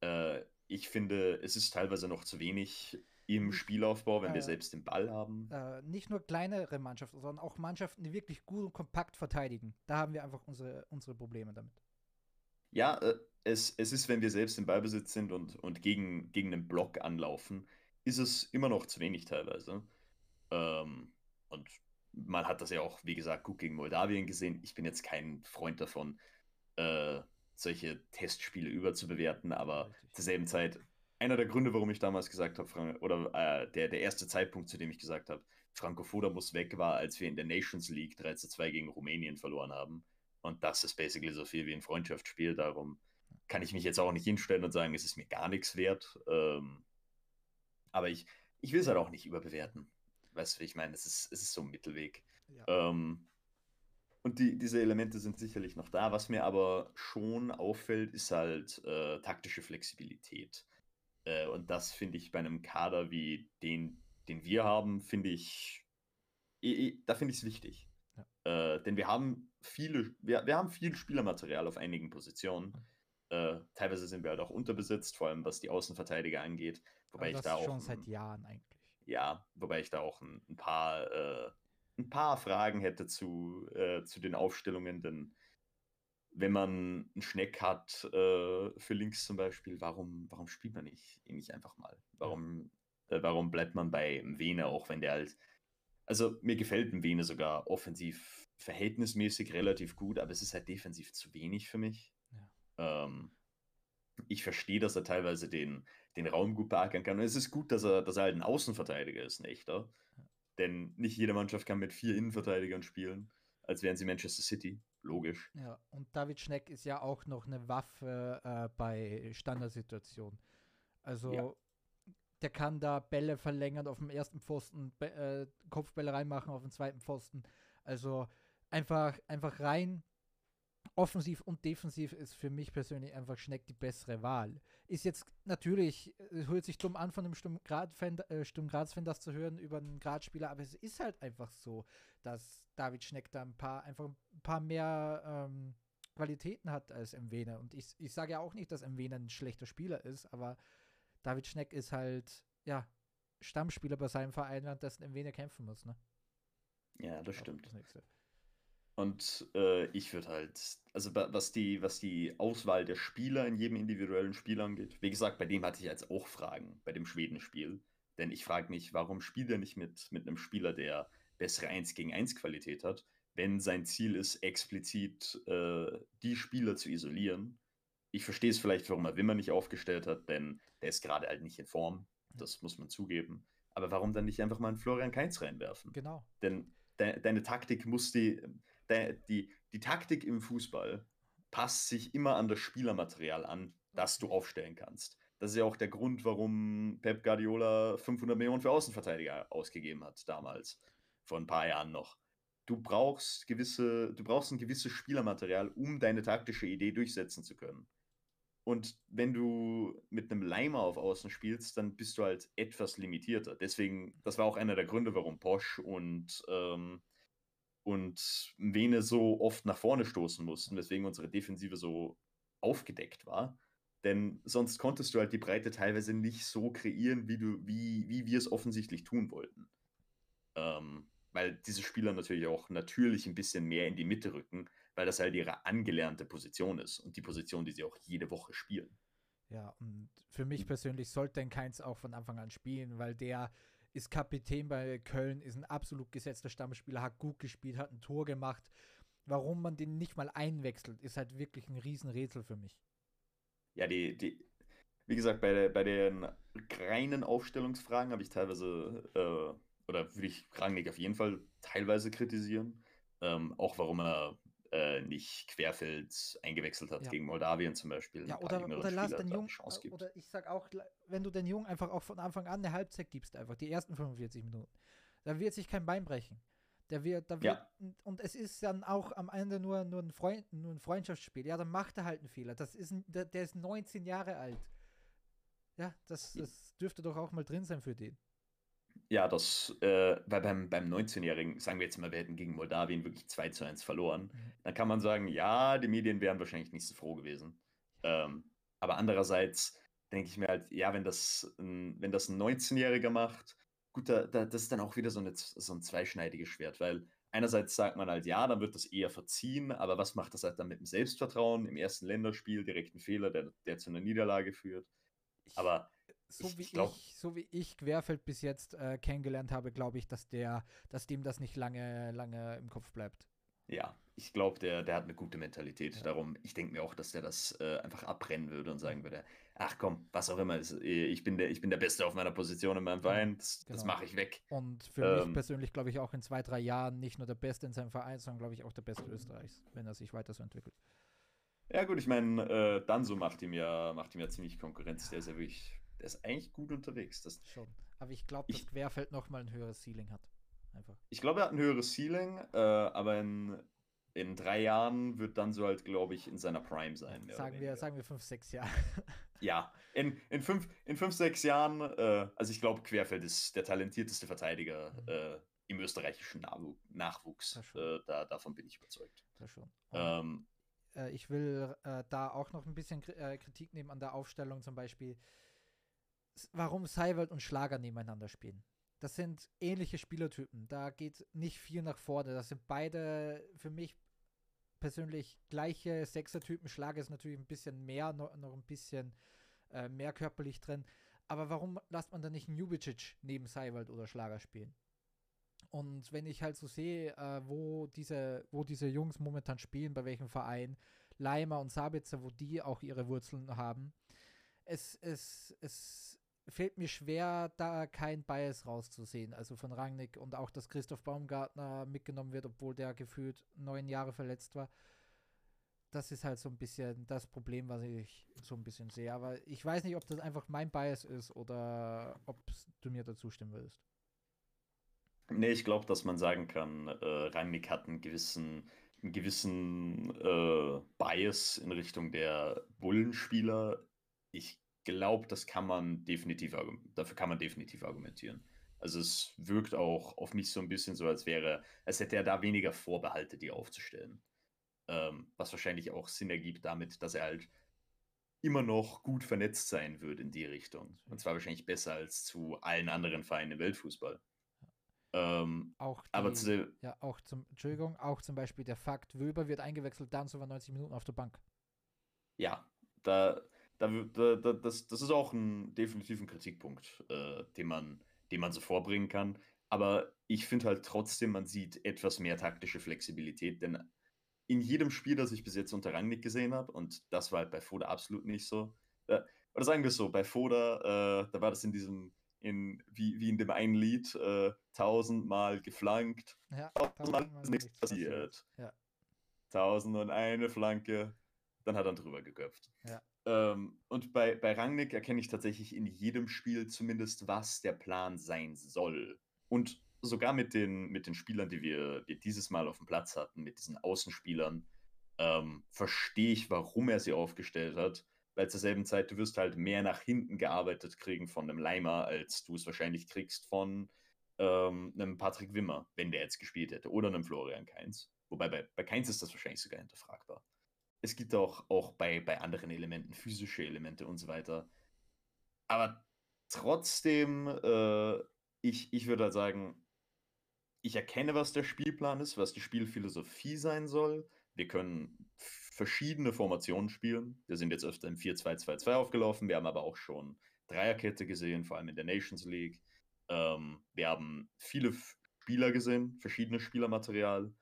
Äh, ich finde, es ist teilweise noch zu wenig im Spielaufbau, wenn äh, wir selbst den Ball haben. Äh, nicht nur kleinere Mannschaften, sondern auch Mannschaften, die wirklich gut und kompakt verteidigen. Da haben wir einfach unsere, unsere Probleme damit. Ja, äh, es, es ist, wenn wir selbst im Ballbesitz sind und, und gegen, gegen einen Block anlaufen, ist es immer noch zu wenig teilweise. Ähm, und man hat das ja auch, wie gesagt, gut gegen Moldawien gesehen. Ich bin jetzt kein Freund davon, äh, solche Testspiele überzubewerten, aber Richtig. zur selben Zeit, einer der Gründe, warum ich damals gesagt habe, oder äh, der, der erste Zeitpunkt, zu dem ich gesagt habe, Franco Foda muss weg, war, als wir in der Nations League 3 zu 2 gegen Rumänien verloren haben. Und das ist basically so viel wie ein Freundschaftsspiel. Darum kann ich mich jetzt auch nicht hinstellen und sagen, es ist mir gar nichts wert. Ähm, aber ich, ich will es halt auch nicht überbewerten. Weißt du, wie ich meine? Es ist, es ist so ein Mittelweg. Ja. Ähm, und die, diese Elemente sind sicherlich noch da. Was mir aber schon auffällt, ist halt äh, taktische Flexibilität. Äh, und das finde ich bei einem Kader wie den, den wir haben, finde ich, da finde ich es wichtig. Ja. Äh, denn wir haben viele, wir, wir haben viel Spielermaterial auf einigen Positionen. Äh, teilweise sind wir halt auch unterbesetzt, vor allem was die Außenverteidiger angeht. Wobei ich da auch. Schon seit Jahren eigentlich. Ja, wobei ich da auch ein, ein paar, äh, ein paar Fragen hätte zu, äh, zu den Aufstellungen, denn wenn man einen Schneck hat äh, für links zum Beispiel, warum, warum spielt man nicht, ihn nicht einfach mal? Warum, äh, warum bleibt man bei Vene, auch wenn der halt. Also mir gefällt Vene sogar offensiv verhältnismäßig relativ gut, aber es ist halt defensiv zu wenig für mich. Ja. Ähm, ich verstehe, dass er teilweise den, den Raum gut beackern kann. Und es ist gut, dass er, dass er halt ein Außenverteidiger ist, ein echter. Denn nicht jede Mannschaft kann mit vier Innenverteidigern spielen, als wären sie Manchester City. Logisch. Ja, und David Schneck ist ja auch noch eine Waffe äh, bei Standardsituationen. Also ja. der kann da Bälle verlängern auf dem ersten Pfosten, äh, Kopfbälle reinmachen auf dem zweiten Pfosten. Also einfach, einfach rein offensiv und defensiv ist für mich persönlich einfach Schneck die bessere Wahl. Ist jetzt natürlich, es hört sich dumm an von einem Sturm Graz-Fan äh, das zu hören über einen Graz-Spieler, aber es ist halt einfach so, dass David Schneck da ein paar, einfach ein paar mehr ähm, Qualitäten hat als Mwene. Und ich, ich sage ja auch nicht, dass Mwene ein schlechter Spieler ist, aber David Schneck ist halt, ja, Stammspieler bei seinem Verein, während dessen Mwene kämpfen muss, ne? Ja, das stimmt. Das und äh, ich würde halt, also was die, was die Auswahl der Spieler in jedem individuellen Spiel angeht, wie gesagt, bei dem hatte ich jetzt auch Fragen, bei dem Schwedenspiel. Denn ich frage mich, warum spielt er nicht mit, mit einem Spieler, der bessere 1 gegen 1 Qualität hat, wenn sein Ziel ist, explizit äh, die Spieler zu isolieren. Ich verstehe es vielleicht, warum er Wimmer nicht aufgestellt hat, denn der ist gerade halt nicht in Form. Das muss man zugeben. Aber warum dann nicht einfach mal einen Florian Kainz reinwerfen? Genau. Denn de deine Taktik muss die, de die, die Taktik im Fußball passt sich immer an das Spielermaterial an, das du aufstellen kannst. Das ist ja auch der Grund, warum Pep Guardiola 500 Millionen für Außenverteidiger ausgegeben hat damals, vor ein paar Jahren noch. Du brauchst gewisse, du brauchst ein gewisses Spielermaterial, um deine taktische Idee durchsetzen zu können. Und wenn du mit einem Leimer auf Außen spielst, dann bist du halt etwas limitierter. Deswegen, das war auch einer der Gründe, warum Posch und ähm, und Vene so oft nach vorne stoßen mussten, weswegen unsere Defensive so aufgedeckt war. Denn sonst konntest du halt die Breite teilweise nicht so kreieren, wie, du, wie, wie wir es offensichtlich tun wollten. Ähm, weil diese Spieler natürlich auch natürlich ein bisschen mehr in die Mitte rücken, weil das halt ihre angelernte Position ist und die Position, die sie auch jede Woche spielen. Ja, und für mich persönlich sollte ein Keins auch von Anfang an spielen, weil der ist Kapitän bei Köln, ist ein absolut gesetzter Stammspieler, hat gut gespielt, hat ein Tor gemacht. Warum man den nicht mal einwechselt, ist halt wirklich ein Riesenrätsel für mich. Ja, die, die, wie gesagt, bei, bei den reinen Aufstellungsfragen habe ich teilweise, äh, oder würde ich Rangnick auf jeden Fall teilweise kritisieren. Ähm, auch warum er äh, nicht Querfeld eingewechselt hat ja. gegen Moldawien zum Beispiel. Ja, oder, oder lass den Jungen, oder ich sag auch, wenn du den Jungen einfach auch von Anfang an eine Halbzeit gibst, einfach die ersten 45 Minuten, da wird sich kein Bein brechen. Der wird, da wird, ja. und es ist dann auch am Ende nur, nur, ein Freund, nur ein Freundschaftsspiel. Ja, dann macht er halt einen Fehler. Das ist ein, der, der ist 19 Jahre alt. Ja, das, das dürfte doch auch mal drin sein für den. Ja, das, äh, weil beim, beim 19-Jährigen, sagen wir jetzt mal, wir hätten gegen Moldawien wirklich 2 zu 1 verloren, Mhm. dann kann man sagen, ja, die Medien wären wahrscheinlich nicht so froh gewesen. Ähm, aber andererseits denke ich mir halt, ja, wenn das, ein- wenn das ein 19-Jähriger macht, gut, da, da, das ist dann auch wieder so, eine, so ein zweischneidiges Schwert, weil einerseits sagt man halt, ja, dann wird das eher verziehen, aber was macht das halt dann mit dem Selbstvertrauen im ersten Länderspiel, direkt ein Fehler, der, der zu einer Niederlage führt. Aber so ich wie glaub- ich, so wie ich Querfeld bis jetzt äh, kennengelernt habe, glaube ich, dass der, dass dem das nicht lange, lange im Kopf bleibt. Ja, ich glaube, der, der hat eine gute Mentalität. Ja. Darum, ich denke mir auch, dass der das äh, einfach abbrennen würde und sagen würde, ach komm, was auch immer, ist, äh, ich, bin der, ich bin der Beste auf meiner Position in meinem Verein, das, das genau. mache ich weg. Und für mich Ähm. persönlich glaube ich auch in zwei, drei Jahren nicht nur der Beste in seinem Verein, sondern glaube ich auch der Beste Österreichs, wenn er sich weiter so entwickelt. Ja gut, ich meine, äh, Danso macht ihm ja, macht ihm ja ziemlich Konkurrenz. Der ist ja wirklich, der ist eigentlich gut unterwegs. Das, Schon. Aber ich glaube, dass Querfeld nochmal ein höheres Ceiling hat. Einfach. ich glaube, er hat ein höheres Ceiling, äh, aber in, in drei Jahren wird Danso halt, glaube ich, in seiner Prime sein. Sagen wir, sagen wir fünf, sechs Jahre. Ja, in, in, fünf, in fünf, sechs Jahren, äh, also ich glaube, Querfeld ist der talentierteste Verteidiger Mhm. äh, im österreichischen Nachwu Nachwuchs. Äh, da, davon bin ich überzeugt. Das schon. Ähm, äh, ich will äh, da auch noch ein bisschen Kri- Kritik nehmen an der Aufstellung, zum Beispiel, warum Seiwald und Schlager nebeneinander spielen. Das sind ähnliche Spielertypen. Da geht nicht viel nach vorne. Das sind beide für mich persönlich gleiche Sechsertypen. Schlager ist natürlich ein bisschen mehr, noch, noch ein bisschen äh, mehr körperlich drin. Aber warum lasst man dann nicht Njubicic neben Seiwald oder Schlager spielen? Und wenn ich halt so sehe, äh, wo, diese, wo diese Jungs momentan spielen, bei welchem Verein, Leimer und Sabitzer, wo die auch ihre Wurzeln haben, es, es, es fällt mir schwer, da kein Bias rauszusehen. Also von Rangnick und auch, dass Christoph Baumgartner mitgenommen wird, obwohl der gefühlt neun Jahre verletzt war. Das ist halt so ein bisschen das Problem, was ich so ein bisschen sehe. Aber ich weiß nicht, ob das einfach mein Bias ist oder ob du mir dazu stimmen würdest. nee, ich glaube, dass man sagen kann, äh, Rangnick hat einen gewissen, einen gewissen äh, Bias in Richtung der Bullenspieler. Ich glaube, das kann man definitiv, dafür kann man definitiv argumentieren. Also es wirkt auch auf mich so ein bisschen so, als wäre, als hätte er da weniger Vorbehalte, die aufzustellen. Ähm, was wahrscheinlich auch Sinn ergibt damit, dass er halt immer noch gut vernetzt sein würde in die Richtung. Und zwar wahrscheinlich besser als zu allen anderen Vereinen im Weltfußball. Ähm, Auch aber die- zu der, Ja, auch zum, Entschuldigung, auch zum Beispiel der Fakt, Wöber wird eingewechselt, dann sogar 90 Minuten auf der Bank. ja, da, da, da, da das, das ist auch ein definitiv ein Kritikpunkt, äh, den man, den man so vorbringen kann. Aber ich finde halt trotzdem, man sieht etwas mehr taktische Flexibilität, denn in jedem Spiel, das ich bis jetzt unter Rangnick gesehen habe, und das war halt bei Foda absolut nicht so, äh, oder sagen wir es so, bei Foda, äh, da war das in diesem, in, wie, wie in dem einen Lied, äh, tausendmal geflankt, Ja, tausendmal ist nichts passiert. Ja. Tausend und eine Flanke, dann hat er drüber geköpft. Ja. Ähm, und bei, bei Rangnick erkenne ich tatsächlich in jedem Spiel zumindest, was der Plan sein soll. Und sogar mit den, mit den Spielern, die wir, wir dieses Mal auf dem Platz hatten, mit diesen Außenspielern, ähm, verstehe ich, warum er sie aufgestellt hat. Weil zur selben Zeit, du wirst halt mehr nach hinten gearbeitet kriegen von einem Leimer, als du es wahrscheinlich kriegst von ähm, einem Patrick Wimmer, wenn der jetzt gespielt hätte, oder einem Florian Kainz. Wobei bei, bei Kainz ist das wahrscheinlich sogar hinterfragbar. Es gibt auch, auch bei, bei anderen Elementen, physische Elemente und so weiter. Aber trotzdem, äh, ich, ich würde halt sagen, ich erkenne, was der Spielplan ist, was die Spielphilosophie sein soll. Wir können verschiedene Formationen spielen. Wir sind jetzt öfter im 4-2-2-2 aufgelaufen. Wir haben aber auch schon Dreierkette gesehen, vor allem in der Nations League. Ähm, wir haben viele Spieler gesehen, verschiedene Spielermaterial.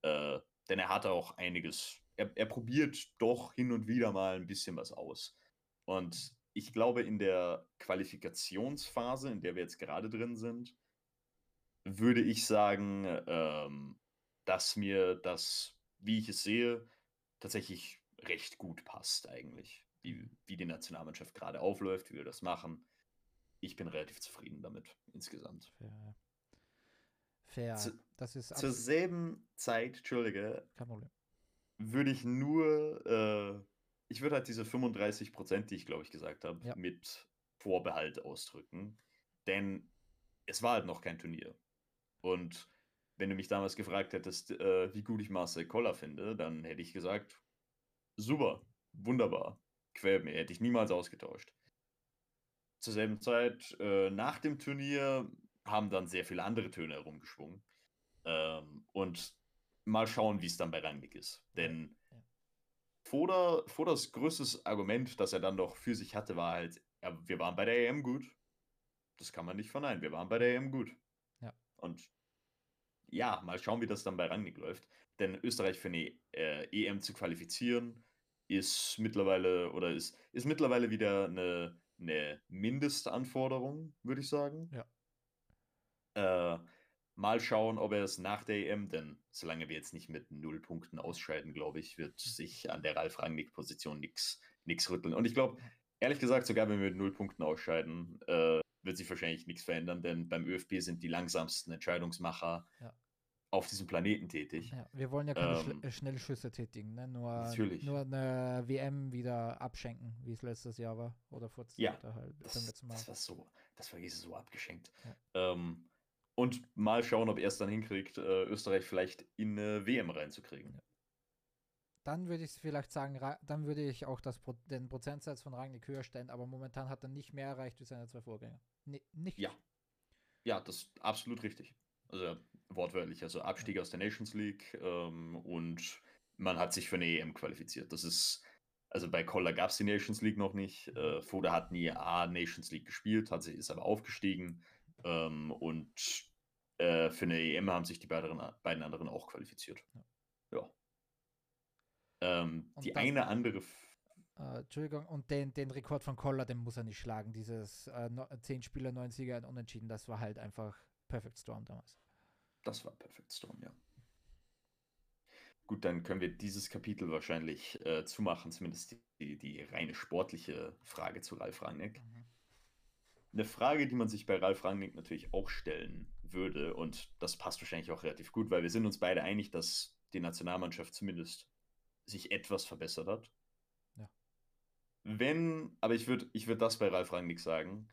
Äh, denn er hatte auch einiges. Er, er probiert doch hin und wieder mal ein bisschen was aus. Und ich glaube, in der Qualifikationsphase, in der wir jetzt gerade drin sind, würde ich sagen, ähm, dass mir das, wie ich es sehe, tatsächlich recht gut passt eigentlich. Wie, wie die Nationalmannschaft gerade aufläuft, wie wir das machen. Ich bin relativ zufrieden damit insgesamt. Fair. Fair. Zu- das ist Zur selben Zeit, Entschuldige, kein Problem. Würde ich nur, äh, ich würde halt diese 35 Prozent, die ich glaube ich gesagt habe, Ja. mit Vorbehalt ausdrücken. Denn es war halt noch kein Turnier. Und wenn du mich damals gefragt hättest, äh, wie gut ich Marcel Koller finde, dann hätte ich gesagt, super, wunderbar, quält mir, hätte ich niemals ausgetauscht. Zur selben Zeit, äh, nach dem Turnier, haben dann sehr viele andere Töne herumgeschwungen. Ähm, und mal schauen, wie es dann bei Rangnick ist. Denn ja. Foda, Foders größtes Argument, das er dann noch für sich hatte, war halt, ja, wir waren bei der EM gut. Das kann man nicht verneinen. Wir waren bei der EM gut. Ja. Und ja, mal schauen, wie das dann bei Rangnick läuft. Denn Österreich für eine äh, EM zu qualifizieren, ist mittlerweile oder ist, ist mittlerweile wieder eine, eine Mindestanforderung, würde ich sagen. Ja. Äh, mal schauen, ob er es nach der EM, denn solange wir jetzt nicht mit null Punkten ausscheiden, glaube ich, wird hm. sich an der Ralf Rangnick-Position nichts rütteln. Und ich glaube, ehrlich gesagt, sogar wenn wir mit null Punkten ausscheiden, äh, wird sich wahrscheinlich nichts verändern, denn beim ÖFB sind die langsamsten Entscheidungsmacher ja. auf diesem Planeten tätig. Ja, wir wollen ja keine ähm, Schl Schnellschüsse tätigen, ne? nur, natürlich. nur eine WM wieder abschenken, wie es letztes Jahr war oder vor ja, halt, das, das, war so, das war so abgeschenkt. Ja. Ähm, und mal schauen, ob er es dann hinkriegt, äh, Österreich vielleicht in eine WM reinzukriegen. Dann würde ich vielleicht sagen, dann würde ich auch das, den Prozentsatz von Rangnick höher stellen, aber momentan hat er nicht mehr erreicht wie seine zwei Vorgänger. Nee, nicht. Ja. Ja, das ist absolut richtig. Also wortwörtlich, also Abstieg ja. aus der Nations League ähm, und man hat sich für eine EM qualifiziert. Das ist, also bei Koller gab es die Nations League noch nicht. Äh, Foda hat nie A Nations League gespielt, hat sich, ist aber aufgestiegen. Ähm, und äh, für eine EM haben sich die beiden, beiden anderen auch qualifiziert. Ja. ja. Ähm, die das, eine andere. Äh, Entschuldigung, und den, den Rekord von Koller, den muss er nicht schlagen. Dieses äh, 10 Spieler, 9 Sieger, unentschieden, das war halt einfach Perfect Storm damals. Das war Perfect Storm, ja. Gut, dann können wir dieses Kapitel wahrscheinlich äh, zumachen, zumindest die, die reine sportliche Frage zu Ralf Rangnick. Mhm. Eine Frage, die man sich bei Ralf Rangnick natürlich auch stellen würde, und das passt wahrscheinlich auch relativ gut, weil wir sind uns beide einig, dass die Nationalmannschaft zumindest sich etwas verbessert hat. Ja. Wenn, aber ich würde ich würd das bei Ralf Rangnick sagen,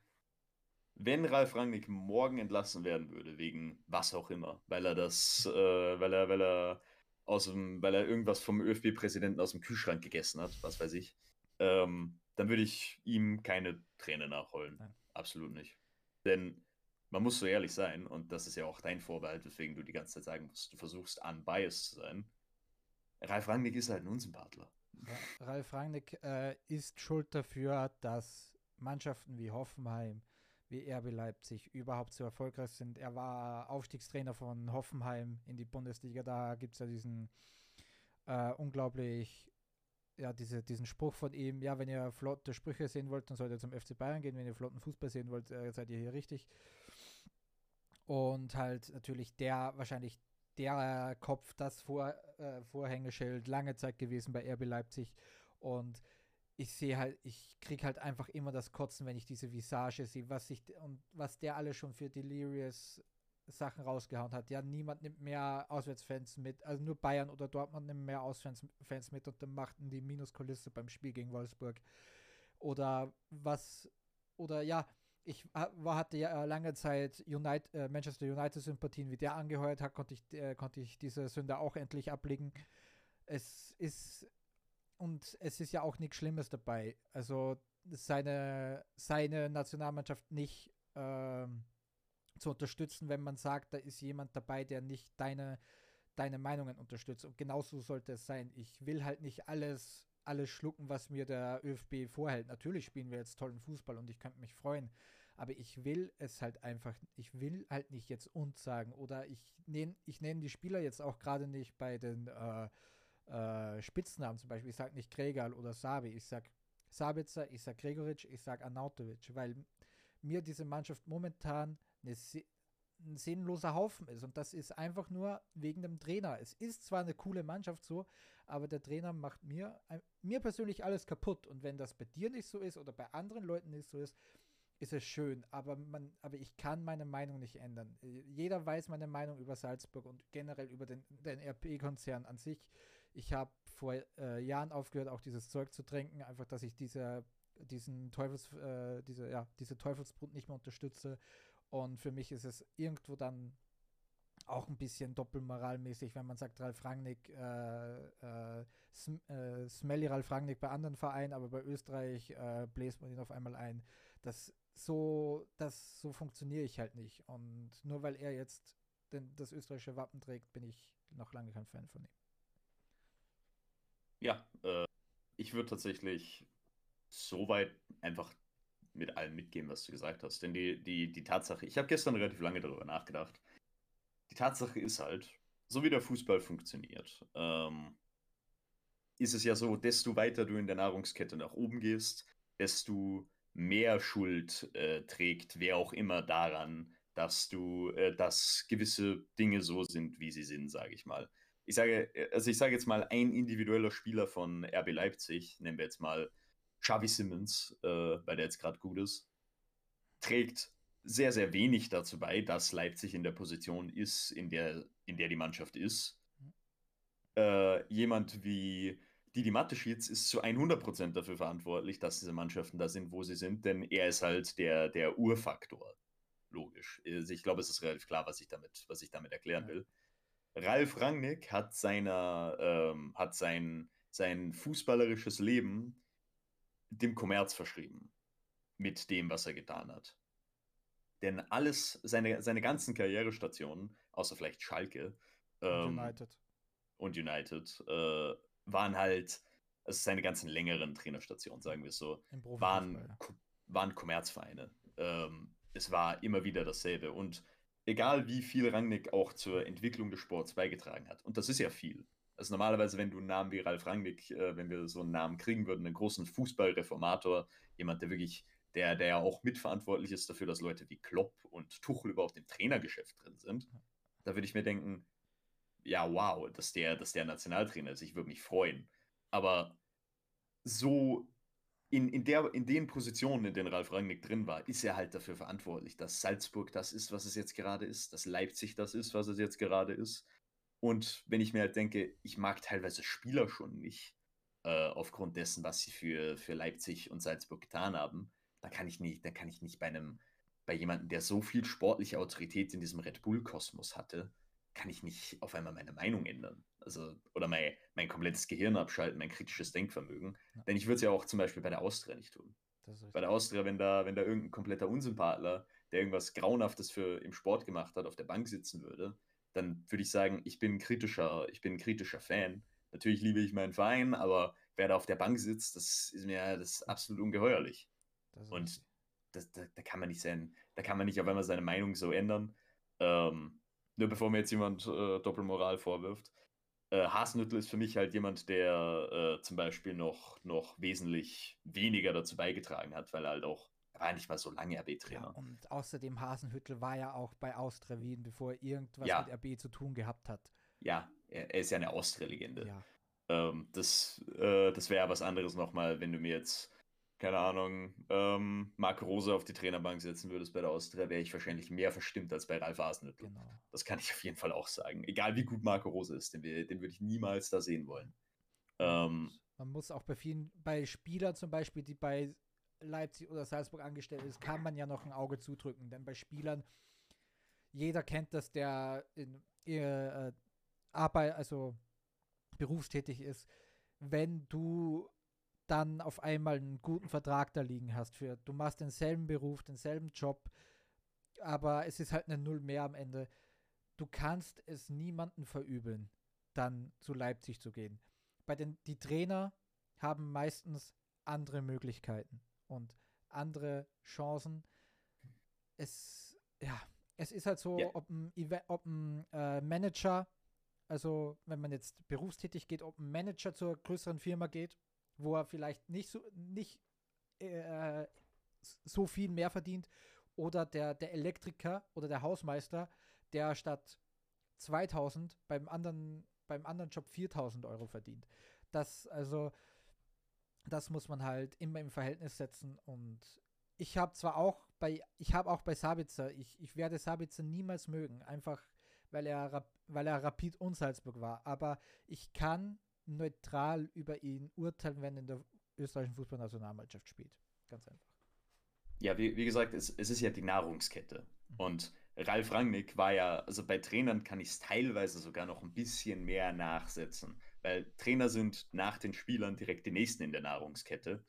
wenn Ralf Rangnick morgen entlassen werden würde, wegen was auch immer, weil er das, äh, weil er, weil er aus dem, weil er irgendwas vom ÖFB-Präsidenten aus dem Kühlschrank gegessen hat, was weiß ich, ähm, dann würde ich ihm keine Träne nachholen. Nein. Absolut nicht. Denn man muss so ehrlich sein, und das ist ja auch dein Vorbehalt, weswegen du die ganze Zeit sagen musst, du versuchst unbiased zu sein. Ralf Rangnick ist halt ein Unsympathler. Ralf Rangnick äh, ist schuld dafür, dass Mannschaften wie Hoffenheim, wie RB Leipzig überhaupt so erfolgreich sind. Er war Aufstiegstrainer von Hoffenheim in die Bundesliga. Da gibt es ja diesen äh, unglaublich ja, diese, diesen Spruch von ihm, ja, wenn ihr flotte Sprüche sehen wollt, dann solltet ihr zum FC Bayern gehen, wenn ihr flotten Fußball sehen wollt, äh, seid ihr hier richtig. Und halt natürlich der, wahrscheinlich der Kopf, das Vor, äh, Vorhängeschild, lange Zeit gewesen bei RB Leipzig. Und ich sehe halt, ich kriege halt einfach immer das Kotzen, wenn ich diese Visage sehe, was ich und was der alle schon für Delirious Sachen rausgehauen hat. Ja, niemand nimmt mehr Auswärtsfans mit, also nur Bayern oder Dortmund nimmt mehr Auswärtsfans mit und dann machten die Minuskulisse beim Spiel gegen Wolfsburg. Oder was, oder ja, ich war, hatte ja lange Zeit United, äh, Manchester United-Sympathien, wie der angeheuert hat, konnte ich, äh, konnte ich diese Sünde auch endlich ablegen. Es ist, und es ist ja auch nichts Schlimmes dabei. Also seine, seine Nationalmannschaft nicht ähm, zu unterstützen, wenn man sagt, da ist jemand dabei, der nicht deine, deine Meinungen unterstützt. Und genauso sollte es sein. Ich will halt nicht alles, alles schlucken, was mir der ÖFB vorhält. Natürlich spielen wir jetzt tollen Fußball und ich könnte mich freuen. Aber ich will es halt einfach, ich will halt nicht jetzt uns sagen. Oder ich nenne ich nenn die Spieler jetzt auch gerade nicht bei den äh, äh, Spitznamen zum Beispiel. Ich sage nicht Kregal oder Sabi. Ich sage Sabitzer, ich sage Gregoric, ich sage Arnautovic, weil mir diese Mannschaft momentan ein sinnloser Haufen ist. Und das ist einfach nur wegen dem Trainer. Es ist zwar eine coole Mannschaft so, aber der Trainer macht mir, mir persönlich alles kaputt. Und wenn das bei dir nicht so ist oder bei anderen Leuten nicht so ist, ist es schön, aber, man, aber ich kann meine Meinung nicht ändern. Jeder weiß meine Meinung über Salzburg und generell über den, den RP-Konzern an sich. Ich habe vor äh, Jahren aufgehört, auch dieses Zeug zu trinken, einfach, dass ich diese, diesen Teufels, äh, diese, ja, diese Teufelsbrut nicht mehr unterstütze Und für mich ist es irgendwo dann auch ein bisschen doppelmoralmäßig, wenn man sagt, Ralf Rangnick, äh, äh, sm äh, Smelly Ralf Rangnick bei anderen Vereinen, aber bei Österreich äh, bläst man ihn auf einmal ein. Das so, das so funktioniere ich halt nicht. Und nur weil er jetzt den, das österreichische Wappen trägt, bin ich noch lange kein Fan von ihm. Ja, äh, ich würde tatsächlich so weit einfach mit allem mitgehen, was du gesagt hast. Denn die, die, die Tatsache, ich habe gestern relativ lange darüber nachgedacht. Die Tatsache ist halt, so wie der Fußball funktioniert, ähm, ist es ja so, desto weiter du in der Nahrungskette nach oben gehst, desto mehr Schuld äh, trägt, wer auch immer daran, dass du, äh, dass gewisse Dinge so sind, wie sie sind, sage ich mal. Ich sage, äh, also ich sage jetzt mal, ein individueller Spieler von RB Leipzig, nennen wir jetzt mal Xavi Simmons, äh, weil der jetzt gerade gut ist, trägt sehr, sehr wenig dazu bei, dass Leipzig in der Position ist, in der, in der die Mannschaft ist. Äh, jemand wie Didi Mateschitz ist zu 100% dafür verantwortlich, dass diese Mannschaften da sind, wo sie sind, denn er ist halt der, der Urfaktor. Logisch. Also ich glaube, es ist relativ klar, was ich damit, was ich damit erklären will. Ralf Rangnick hat, seiner, ähm, hat sein, sein fußballerisches Leben dem Kommerz verschrieben. Mit dem, was er getan hat. Denn alles, seine, seine ganzen Karrierestationen, außer vielleicht Schalke ähm, United. und United, äh, waren halt, also seine ganzen längeren Trainerstationen, sagen wir es so, waren, waren Kommerzvereine. Ähm, es war immer wieder dasselbe. Und egal wie viel Rangnick auch zur Entwicklung des Sports beigetragen hat, und das ist ja viel. Also normalerweise, wenn du einen Namen wie Ralf Rangnick, äh, wenn wir so einen Namen kriegen würden, einen großen Fußballreformator, jemand, der wirklich, der, der ja auch mitverantwortlich ist dafür, dass Leute wie Klopp und Tuchel überhaupt im Trainergeschäft drin sind, da würde ich mir denken, ja, wow, dass der, dass der Nationaltrainer ist. Ich würde mich freuen. Aber so in, in, der, in den Positionen, in denen Ralf Rangnick drin war, ist er halt dafür verantwortlich, dass Salzburg das ist, was es jetzt gerade ist, dass Leipzig das ist, was es jetzt gerade ist. Und wenn ich mir halt denke, ich mag teilweise Spieler schon nicht, äh, aufgrund dessen, was sie für, für Leipzig und Salzburg getan haben, dann kann ich nicht, dann kann ich nicht bei einem, bei jemandem, der so viel sportliche Autorität in diesem Red Bull-Kosmos hatte, kann ich nicht auf einmal meine Meinung ändern. Also, oder mein, mein komplettes Gehirn abschalten, mein kritisches Denkvermögen. Ja. Denn ich würde es ja auch zum Beispiel bei der Austria nicht tun. Bei der Austria, wenn da, wenn da irgendein kompletter Unsympathler, der irgendwas Grauenhaftes für im Sport gemacht hat, auf der Bank sitzen würde, dann würde ich sagen, ich bin kritischer, ich bin ein kritischer Fan. Natürlich liebe ich meinen Verein, aber wer da auf der Bank sitzt, das ist mir das ist absolut ungeheuerlich. Und das, da, da, kann man nicht sein, da kann man nicht auf einmal seine Meinung so ändern. Ähm, nur bevor mir jetzt jemand äh, Doppelmoral vorwirft. Äh, Hasenhüttl ist für mich halt jemand, der äh, zum Beispiel noch, noch wesentlich weniger dazu beigetragen hat, weil er halt auch, er war nicht mal so lange RB-Trainer. Ja, und außerdem Hasenhüttl war ja auch bei Austria Wien, bevor er irgendwas ja. mit RB zu tun gehabt hat. Ja, er, er ist ja eine Austria-Legende. Ja. Ähm, das äh, das wäre was anderes nochmal, wenn du mir jetzt keine Ahnung, ähm, Marco Rose auf die Trainerbank setzen würdest bei der Austria, wäre ich wahrscheinlich mehr verstimmt als bei Ralf Hasenhüttl. Genau. Das kann ich auf jeden Fall auch sagen. Egal wie gut Marco Rose ist, den, den würde ich niemals da sehen wollen. Ähm, Man muss auch bei vielen, bei Spielern zum Beispiel, die bei Leipzig oder Salzburg angestellt ist, kann man ja noch ein Auge zudrücken. Denn bei Spielern, jeder kennt das, der in äh, Arbeit, also berufstätig ist, wenn du dann auf einmal einen guten Vertrag da liegen hast für, du machst denselben Beruf, denselben Job, aber es ist halt eine Null mehr am Ende. Du kannst es niemanden verübeln, dann zu Leipzig zu gehen. Bei den die Trainer haben meistens andere Möglichkeiten und andere Chancen. Es ja, es ist halt so, ja. ob ein, ob ein äh, Manager, also wenn man jetzt berufstätig geht, ob ein Manager zur größeren Firma geht wo er vielleicht nicht so, nicht, äh, so viel mehr verdient. Oder der, der Elektriker oder der Hausmeister, der statt 2000 beim anderen, beim anderen Job 4000 Euro verdient. Das, also, das muss man halt immer im Verhältnis setzen und ich habe zwar auch bei, ich habe auch bei Sabitzer, ich, ich werde Sabitzer niemals mögen, einfach weil er, weil er Rapid und Salzburg war, aber ich kann neutral über ihn urteilen, wenn er in der österreichischen Fußballnationalmannschaft spielt. Ganz einfach. Ja, wie, wie gesagt, es, es ist ja die Nahrungskette. Und Ralf Rangnick war ja, also bei Trainern kann ich es teilweise sogar noch ein bisschen mehr nachsetzen, weil Trainer sind nach den Spielern direkt die nächsten in der Nahrungskette.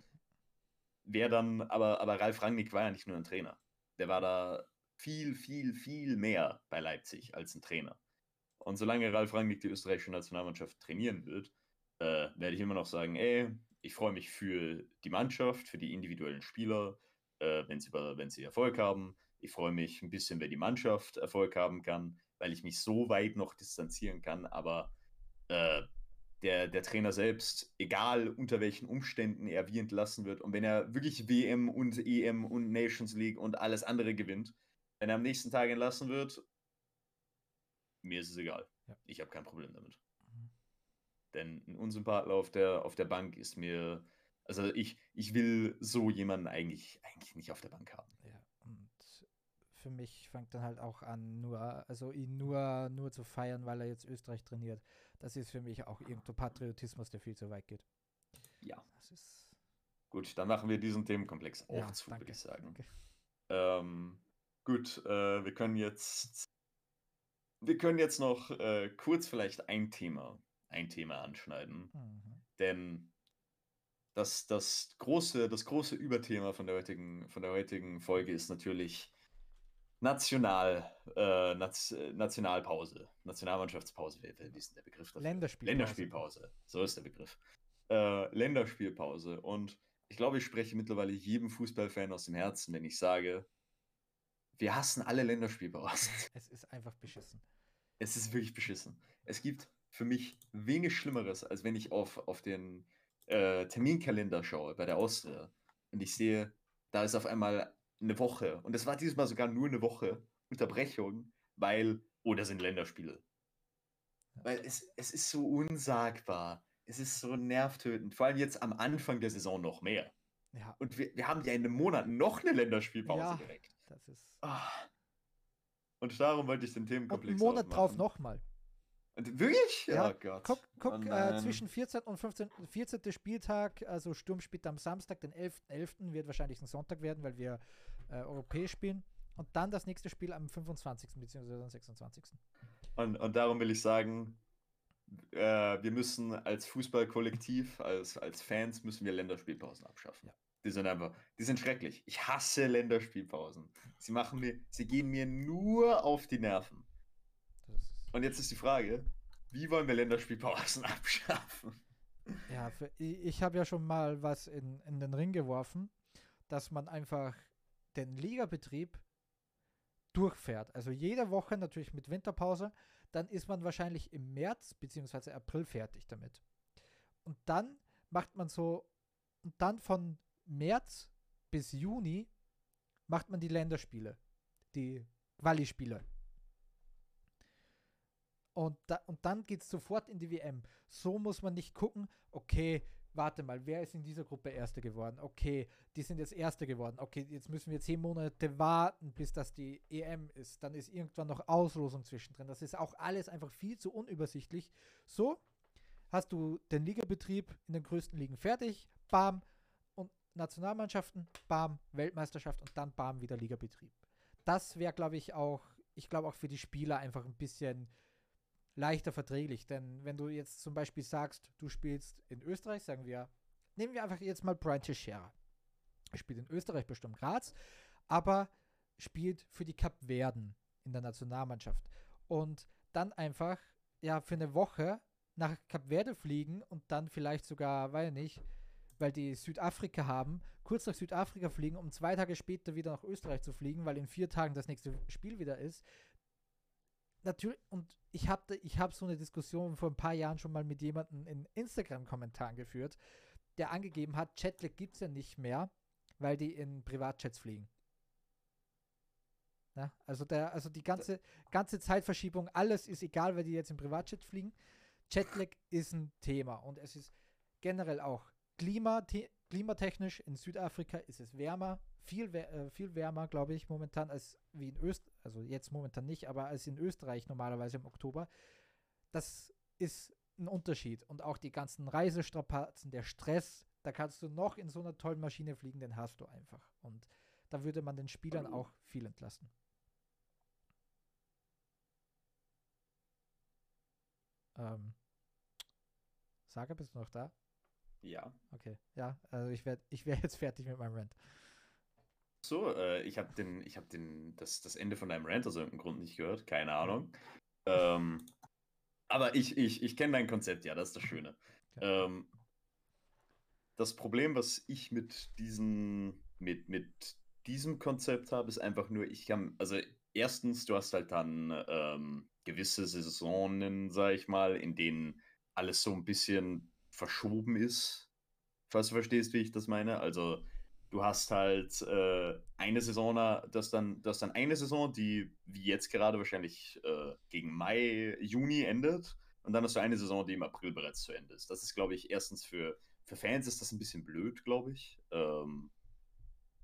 Wer dann, aber, aber Ralf Rangnick war ja nicht nur ein Trainer. Der war da viel, viel, viel mehr bei Leipzig als ein Trainer. Und solange Ralf Rangnick die österreichische Nationalmannschaft trainieren wird, äh, werde ich immer noch sagen, ey, ich freue mich für die Mannschaft, für die individuellen Spieler, äh, wenn, sie, wenn sie Erfolg haben. Ich freue mich ein bisschen, wenn die Mannschaft Erfolg haben kann, weil ich mich so weit noch distanzieren kann. Aber äh, der, der Trainer selbst, egal unter welchen Umständen er wie entlassen wird, und wenn er wirklich WM und EM und Nations League und alles andere gewinnt, wenn er am nächsten Tag entlassen wird, mir ist es egal. Ja. Ich habe kein Problem damit. Mhm. Denn ein Unsympathler auf der, auf der Bank ist mir, also ich, ich will so jemanden eigentlich, eigentlich nicht auf der Bank haben. Für mich fängt dann halt auch an, nur, also ihn nur, nur zu feiern, weil er jetzt Österreich trainiert. Das ist für mich auch irgendwo Patriotismus, der viel zu weit geht. Ja. Gut, dann machen wir diesen Themenkomplex auch ja, zu, würde ich sagen. Ähm, gut, äh, wir können jetzt wir können jetzt noch äh, kurz vielleicht ein Thema, ein Thema anschneiden. Mhm. Denn das, das, große, das große Überthema von der heutigen, von der heutigen Folge ist natürlich National, äh, Nationalpause, Nationalmannschaftspause, wie, wie ist denn der Begriff dafür? Länderspielpause. Länderspielpause, so ist der Begriff. Äh, Länderspielpause. Und ich glaube, ich spreche mittlerweile jedem Fußballfan aus dem Herzen, wenn ich sage, wir hassen alle Länderspielpausen. Es ist einfach beschissen. Es ist wirklich beschissen. Es gibt für mich wenig Schlimmeres, als wenn ich auf, auf den äh, Terminkalender schaue bei der Austria und ich sehe, da ist auf einmal eine Woche und es war dieses Mal sogar nur eine Woche Unterbrechung, weil, oh, da sind Länderspiele. Weil es, es ist so unsagbar. Es ist so nervtötend. Vor allem jetzt am Anfang der Saison noch mehr. Ja. Und wir, wir haben ja in einem Monat noch eine Länderspielpause ja, direkt. Das ist. Oh. Und darum wollte ich den Themenkomplex. Und einen Monat drauf nochmal. Wirklich? Ja, oh Gott. Guck, guck oh äh, zwischen 14. und 15. 14. Spieltag, also Sturm spielt am Samstag, den 11.11. 11. wird wahrscheinlich ein Sonntag werden, weil wir äh, europäisch spielen. Und dann das nächste Spiel am 25. bzw. am 26. Und, und darum will ich sagen, äh, wir müssen als Fußballkollektiv, als, als Fans, müssen wir Länderspielpausen abschaffen. Ja. Die sind einfach, die sind schrecklich. Ich hasse Länderspielpausen. Sie machen mir, sie gehen mir nur auf die Nerven. Und jetzt ist die Frage, wie wollen wir Länderspielpausen abschaffen? Ja, für, ich habe ja schon mal was in, in den Ring geworfen, dass man einfach den Ligabetrieb durchfährt. Also jede Woche natürlich mit Winterpause. Dann ist man wahrscheinlich im März bzw. April fertig damit. Und dann macht man so, und dann von März bis Juni macht man die Länderspiele, die Quali-Spiele. Und, da, und dann geht es sofort in die WM. So muss man nicht gucken, okay, warte mal, wer ist in dieser Gruppe Erster geworden? Okay, die sind jetzt Erster geworden. Okay, jetzt müssen wir zehn Monate warten, bis das die EM ist. Dann ist irgendwann noch Auslosung zwischendrin. Das ist auch alles einfach viel zu unübersichtlich. So hast du den Ligabetrieb in den größten Ligen fertig. Bam, Nationalmannschaften, bam, Weltmeisterschaft und dann bam, wieder Ligabetrieb. Das wäre, glaube ich, auch, ich glaube auch für die Spieler einfach ein bisschen leichter verträglich. Denn wenn du jetzt zum Beispiel sagst, du spielst in Österreich, sagen wir, nehmen wir einfach jetzt mal Brian Teixeira. Spielt in Österreich bestimmt Graz, aber spielt für die Kapverden in der Nationalmannschaft. Und dann einfach, ja, für eine Woche nach Kapverde fliegen und dann vielleicht sogar, ich nicht, weil die Südafrika haben, kurz nach Südafrika fliegen, um zwei Tage später wieder nach Österreich zu fliegen, weil in vier Tagen das nächste Spiel wieder ist. Natürlich, und ich habe ich hab so eine Diskussion vor ein paar Jahren schon mal mit jemandem in Instagram-Kommentaren geführt, der angegeben hat, Chatlag gibt es ja nicht mehr, weil die in Privatjets fliegen. Na, also, der, also die ganze, ganze Zeitverschiebung, alles ist egal, weil die jetzt im Privatjet fliegen. Jetlag ist ein Thema und es ist generell auch Klima, klimatechnisch in Südafrika ist es wärmer, viel, äh, viel wärmer, glaube ich, momentan als wie in Österreich, also jetzt momentan nicht, aber als in Österreich normalerweise im Oktober. Das ist ein Unterschied. Und auch die ganzen Reisestrapazen, der Stress, da kannst du noch in so einer tollen Maschine fliegen, den hast du einfach. Und da würde man den Spielern auch viel entlasten. Ähm. Saga, bist du noch da? Ja. Okay, ja, also ich wäre ich wär jetzt fertig mit meinem Rant. So, äh, ich habe den, ich habe den, das, das Ende von deinem Rant aus irgendeinem Grund nicht gehört, keine Ahnung. Ähm, aber ich, ich, ich kenne dein Konzept, ja, das ist das Schöne. Okay. Ähm, das Problem, was ich mit diesen, mit, mit diesem Konzept habe, ist einfach nur, ich kann, also erstens, du hast halt dann ähm, gewisse Saisonen, sag ich mal, in denen alles so ein bisschen verschoben ist, falls du verstehst, wie ich das meine. Also du hast halt äh, eine Saison, das dann, das dann eine Saison, die wie jetzt gerade wahrscheinlich äh, gegen Mai, Juni endet. Und dann hast du eine Saison, die im April bereits zu Ende ist. Das ist, glaube ich, erstens für, für Fans ist das ein bisschen blöd, glaube ich. Ähm,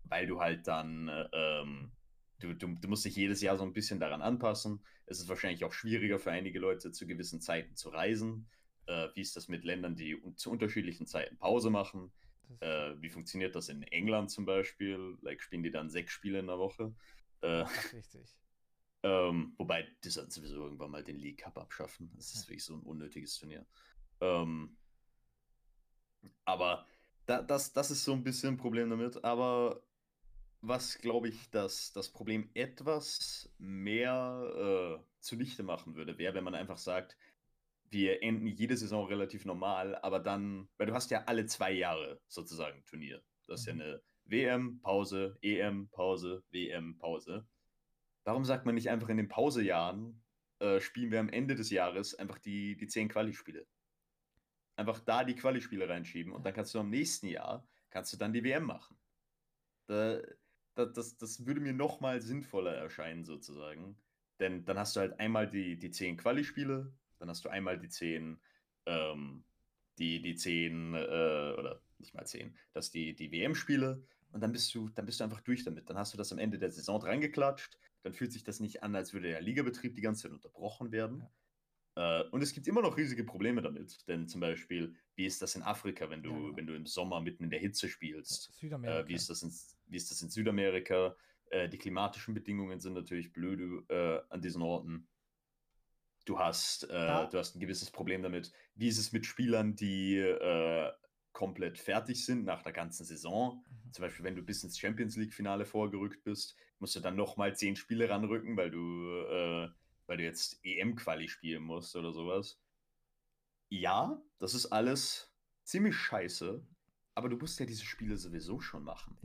weil du halt dann, ähm, du, du, du musst dich jedes Jahr so ein bisschen daran anpassen. Es ist wahrscheinlich auch schwieriger für einige Leute zu gewissen Zeiten zu reisen. Äh, wie ist das mit Ländern, die zu unterschiedlichen Zeiten Pause machen? Äh, wie funktioniert das in England zum Beispiel? Like, spielen die dann sechs Spiele in der Woche? Äh, richtig. Ähm, wobei, die sollten sowieso irgendwann mal den League Cup abschaffen. Das ist wirklich so ein unnötiges Turnier. Ähm, aber da, das, das ist so ein bisschen ein Problem damit. Aber was, glaube ich, das, das Problem etwas mehr äh, zunichte machen würde, wäre, wenn man einfach sagt, wir enden jede Saison relativ normal, aber dann, weil du hast ja alle zwei Jahre sozusagen Turnier. Das ist ja Mhm. eine WM, Pause, EM, Pause, WM, Pause. Warum sagt man nicht einfach in den Pausejahren, äh, spielen wir am Ende des Jahres einfach die, die zehn Quali-Spiele? Einfach da die Quali-Spiele reinschieben und dann kannst du am nächsten Jahr, kannst du dann die WM machen. Da, da, das, das würde mir noch mal sinnvoller erscheinen sozusagen. Denn dann hast du halt einmal die, die zehn Quali-Spiele, dann hast du einmal die zehn, ähm, die, die zehn, äh, oder nicht mal zehn, dass die, die WM-Spiele und dann bist du, dann bist du einfach durch damit. Dann hast du das am Ende der Saison dran geklatscht. Dann fühlt sich das nicht an, als würde der Ligabetrieb die ganze Zeit unterbrochen werden. Äh, und es gibt immer noch riesige Probleme damit. Denn zum Beispiel, wie ist das in Afrika, wenn du, Ja, genau. wenn du im Sommer mitten in der Hitze spielst? Südamerika. Äh, wie, ist das in, wie ist das in Südamerika? Äh, die klimatischen Bedingungen sind natürlich blöde äh, an diesen Orten. Du hast, äh, Da- du hast ein gewisses Problem damit. Wie ist es mit Spielern, die äh, komplett fertig sind nach der ganzen Saison? Mhm. Zum Beispiel, wenn du bis ins Champions League-Finale vorgerückt bist, musst du dann nochmal zehn Spiele ranrücken, weil du, äh, weil du jetzt EM-Quali spielen musst oder sowas. Ja, das ist alles ziemlich scheiße, aber du musst ja diese Spiele sowieso schon machen.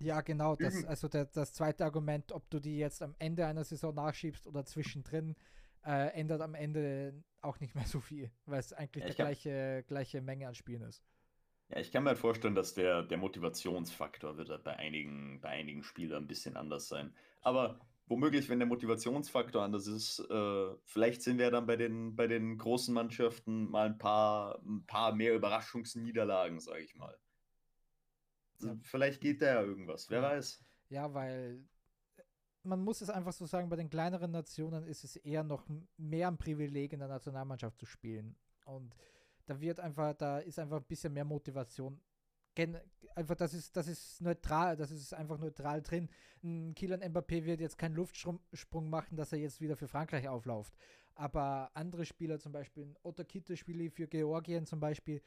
Ja, genau. Das, also der, das zweite Argument, ob du die jetzt am Ende einer Saison nachschiebst oder zwischendrin, äh, ändert am Ende auch nicht mehr so viel, weil es eigentlich Ja, die gleiche, gleiche Menge an Spielen ist. Ja, ich kann mir halt vorstellen, dass der, der Motivationsfaktor wird halt bei einigen, bei einigen Spielern ein bisschen anders sein. Aber womöglich, wenn der Motivationsfaktor anders ist, äh, vielleicht sehen wir dann bei den, bei den großen Mannschaften mal ein paar, ein paar mehr Überraschungsniederlagen, sage ich mal. Ja. Vielleicht geht da ja irgendwas, wer weiß. Ja, weil man muss es einfach so sagen, bei den kleineren Nationen ist es eher noch mehr ein Privileg, in der Nationalmannschaft zu spielen. Und da wird einfach, da ist einfach ein bisschen mehr Motivation. Gen einfach, das ist, das ist neutral, das ist einfach neutral drin. Ein Kylian Mbappé wird jetzt keinen Luftsprung machen, dass er jetzt wieder für Frankreich aufläuft. Aber andere Spieler, zum Beispiel Otto Kitte spiele für Georgien zum Beispiel,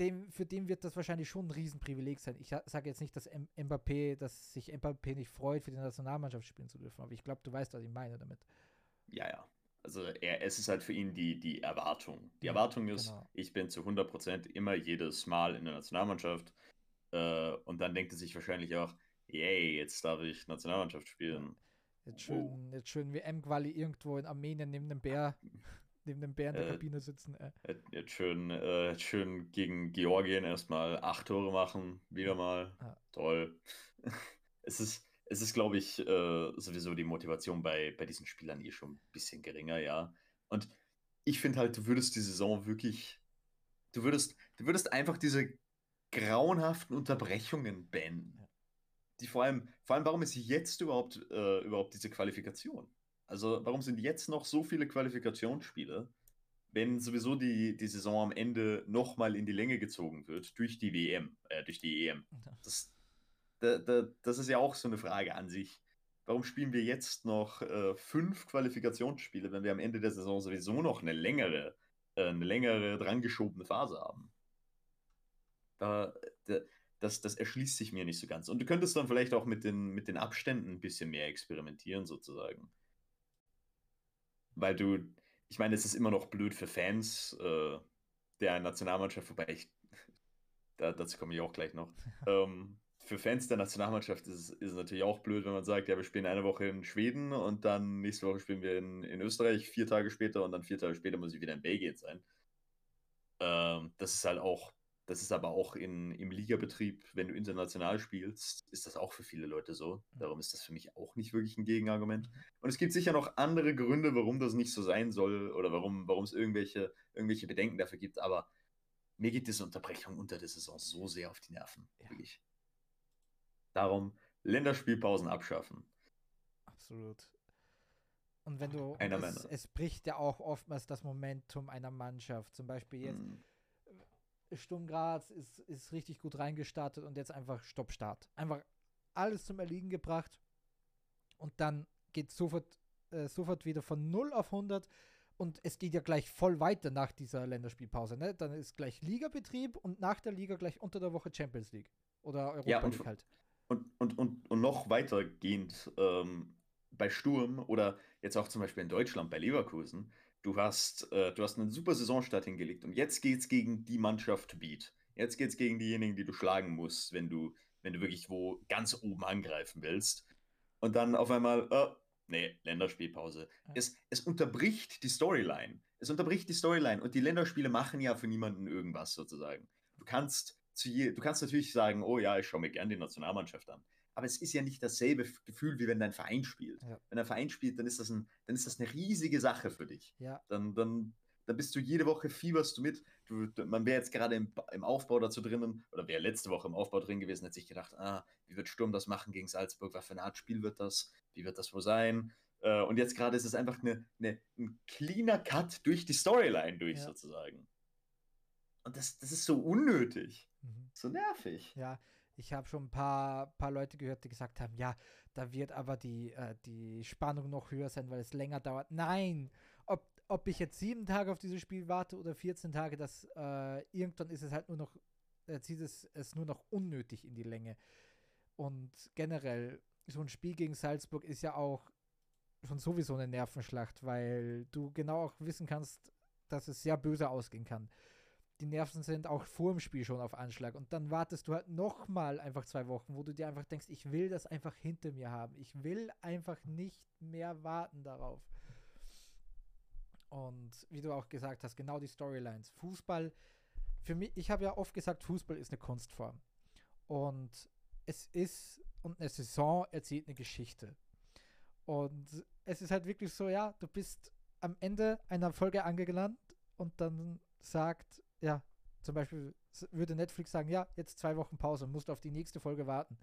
dem, für den wird das wahrscheinlich schon ein Riesenprivileg sein. Ich sage jetzt nicht, dass M Mbappé, dass sich Mbappé nicht freut, für die Nationalmannschaft spielen zu dürfen, aber ich glaube, du weißt, was ich meine damit. Ja, ja. Also er, es ist halt für ihn die, die Erwartung. Die Erwartung ist, genau. ich bin zu 100% immer jedes Mal in der Nationalmannschaft. Äh, und dann denkt er sich wahrscheinlich auch, yay, jetzt darf ich Nationalmannschaft spielen. Jetzt schön, jetzt schön WM-Quali irgendwo in Armenien neben dem Bär, neben dem Bär in der Äh, Kabine sitzen. Äh. Jetzt- Jetzt schön, äh, schön gegen Georgien erstmal acht Tore machen, wieder mal. Ja. Toll. Es ist, es ist, glaube ich, äh, sowieso die Motivation bei, bei diesen Spielern eh schon ein bisschen geringer, ja. Und ich finde halt, du würdest die Saison wirklich, du würdest, du würdest einfach diese grauenhaften Unterbrechungen beenden. Ja. Die vor allem, vor allem, warum ist jetzt überhaupt, äh, überhaupt diese Qualifikation? Also, warum sind jetzt noch so viele Qualifikationsspiele, wenn sowieso die, die Saison am Ende nochmal in die Länge gezogen wird durch die WM, äh, durch die EM? Das, da, da, das ist ja auch so eine Frage an sich. warum spielen wir jetzt noch äh, fünf Qualifikationsspiele, wenn wir am Ende der Saison sowieso noch eine längere, äh, eine längere drangeschobene Phase haben? Da, da, das, das erschließt sich mir nicht so ganz. Und du könntest dann vielleicht auch mit den, mit den Abständen ein bisschen mehr experimentieren, sozusagen. Weil du, ich meine, es ist immer noch blöd für Fans äh, der Nationalmannschaft, wobei ich, da, dazu komme ich auch gleich noch. ähm, für Fans der Nationalmannschaft ist es, ist es natürlich auch blöd, wenn man sagt, ja, wir spielen eine Woche in Schweden und dann nächste Woche spielen wir in, in Österreich, vier Tage später und dann vier Tage später muss ich wieder in Belgien sein. Ähm, das ist halt auch das ist aber auch in, im Ligabetrieb, wenn du international spielst, ist das auch für viele Leute so. Mhm. Darum ist das für mich auch nicht wirklich ein Gegenargument. Mhm. Und es gibt sicher noch andere Gründe, warum das nicht so sein soll oder warum, warum es irgendwelche, irgendwelche Bedenken dafür gibt. Aber mir geht diese Unterbrechung unter der Saison so sehr auf die Nerven. Ja. Wirklich. Darum Länderspielpausen abschaffen. Absolut. Und wenn du. Einer es, es bricht ja auch oftmals das Momentum einer Mannschaft. Zum Beispiel jetzt. Mm Sturm Graz ist, ist richtig gut reingestartet und jetzt einfach Stoppstart. Einfach alles zum Erliegen gebracht und dann geht sofort, äh, sofort wieder von 0 auf 100 und es geht ja gleich voll weiter nach dieser Länderspielpause. Ne? Dann ist gleich Ligabetrieb und nach der Liga gleich unter der Woche Champions League oder Europa ja, und, League halt. Und, und, und, und noch weitergehend ähm, bei Sturm oder jetzt auch zum Beispiel in Deutschland bei Leverkusen Du hast, äh, du hast einen super Saisonstart hingelegt und jetzt geht es gegen die Mannschaft Beat. Jetzt geht es gegen diejenigen, die du schlagen musst, wenn du, wenn du wirklich wo ganz oben angreifen willst. Und dann auf einmal, oh, nee, Länderspielpause. Es, es unterbricht die Storyline. Es unterbricht die Storyline und die Länderspiele machen ja für niemanden irgendwas sozusagen. Du kannst, zu je, du kannst natürlich sagen, oh ja, ich schaue mir gern die Nationalmannschaft an aber es ist ja nicht dasselbe Gefühl, wie wenn dein Verein spielt. Ja. Wenn ein Verein spielt, dann ist das, ein, dann ist das eine riesige Sache für dich. Ja. Dann, dann, dann bist du jede Woche fieberst du mit. Du, man wäre jetzt gerade im, im Aufbau dazu drinnen, oder wäre letzte Woche im Aufbau drin gewesen, hat sich gedacht, ah, wie wird Sturm das machen gegen Salzburg? Was für eine Art Spiel wird das? Wie wird das wohl sein? Äh, und jetzt gerade ist es einfach eine, eine, ein cleaner Cut durch die Storyline durch, ja. sozusagen. Und das, das ist so unnötig. Mhm. So nervig. Ja, ich habe schon ein paar, paar Leute gehört, die gesagt haben, ja, da wird aber die, äh, die Spannung noch höher sein, weil es länger dauert. Nein, ob, ob ich jetzt sieben Tage auf dieses Spiel warte oder 14 Tage, das äh, irgendwann ist es halt nur noch, äh, zieht es, es nur noch unnötig in die Länge. Und generell, so ein Spiel gegen Salzburg ist ja auch schon sowieso eine Nervenschlacht, weil du genau auch wissen kannst, dass es sehr böse ausgehen kann die Nerven sind auch vor dem Spiel schon auf Anschlag. Und dann wartest du halt nochmal einfach zwei Wochen, wo du dir einfach denkst, ich will das einfach hinter mir haben. Ich will einfach nicht mehr warten darauf. Und wie du auch gesagt hast, genau die Storylines. Fußball, für mich, ich habe ja oft gesagt, Fußball ist eine Kunstform. Und es ist, und eine Saison erzählt eine Geschichte. Und es ist halt wirklich so, ja, du bist am Ende einer Folge angelangt und dann sagt ja, zum Beispiel würde Netflix sagen, ja, jetzt zwei Wochen Pause, musst auf die nächste Folge warten.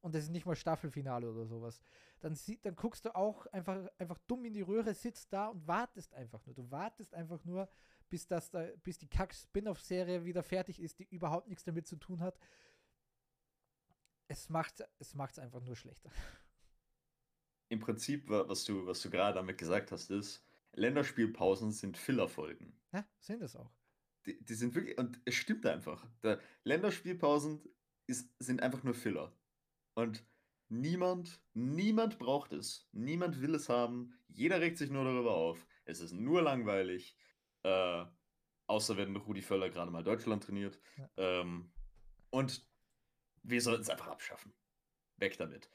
Und das ist nicht mal Staffelfinale oder sowas. Dann, sie, dann guckst du auch einfach, einfach dumm in die Röhre, sitzt da und wartest einfach nur. Du wartest einfach nur, bis, das da, bis die Kack-Spin-Off-Serie wieder fertig ist, die überhaupt nichts damit zu tun hat. Es macht es macht's einfach nur schlechter. Im Prinzip, was du, was du gerade damit gesagt hast, ist, Länderspielpausen sind Fillerfolgen. Ja, sind es auch die, die sind wirklich, und es stimmt einfach. Der Länderspielpausen ist, sind einfach nur Filler. Und niemand, niemand braucht es. Niemand will es haben. Jeder regt sich nur darüber auf. Es ist nur langweilig. Äh, außer wenn Rudi Völler gerade mal Deutschland trainiert. Ja. Ähm, und wir sollten es einfach abschaffen. Weg damit.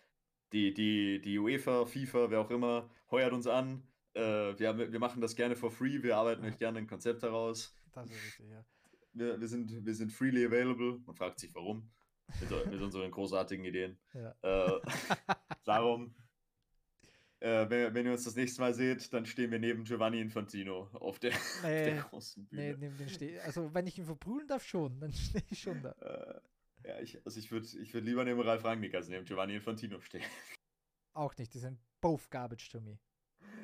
Die, die, die UEFA, FIFA, wer auch immer, heuert uns an. Äh, wir, wir machen das gerne for free. Wir arbeiten euch gerne ein Konzept heraus. Das ist richtig, ja. Wir, wir, sind, wir sind freely available. Man fragt sich, warum. Mit, mit unseren großartigen Ideen. Ja. Äh, darum, äh, wenn, wenn, ihr uns das nächste Mal seht, dann stehen wir neben Giovanni Infantino auf der, nee, auf der großen Bühne. Nee, neben den also wenn ich ihn verprügeln darf, schon, dann stehe ich schon da. Äh, ja, ich, also ich würde ich würd lieber neben Ralf Rangnick als neben Giovanni Infantino stehen. Auch nicht, die sind both garbage to me.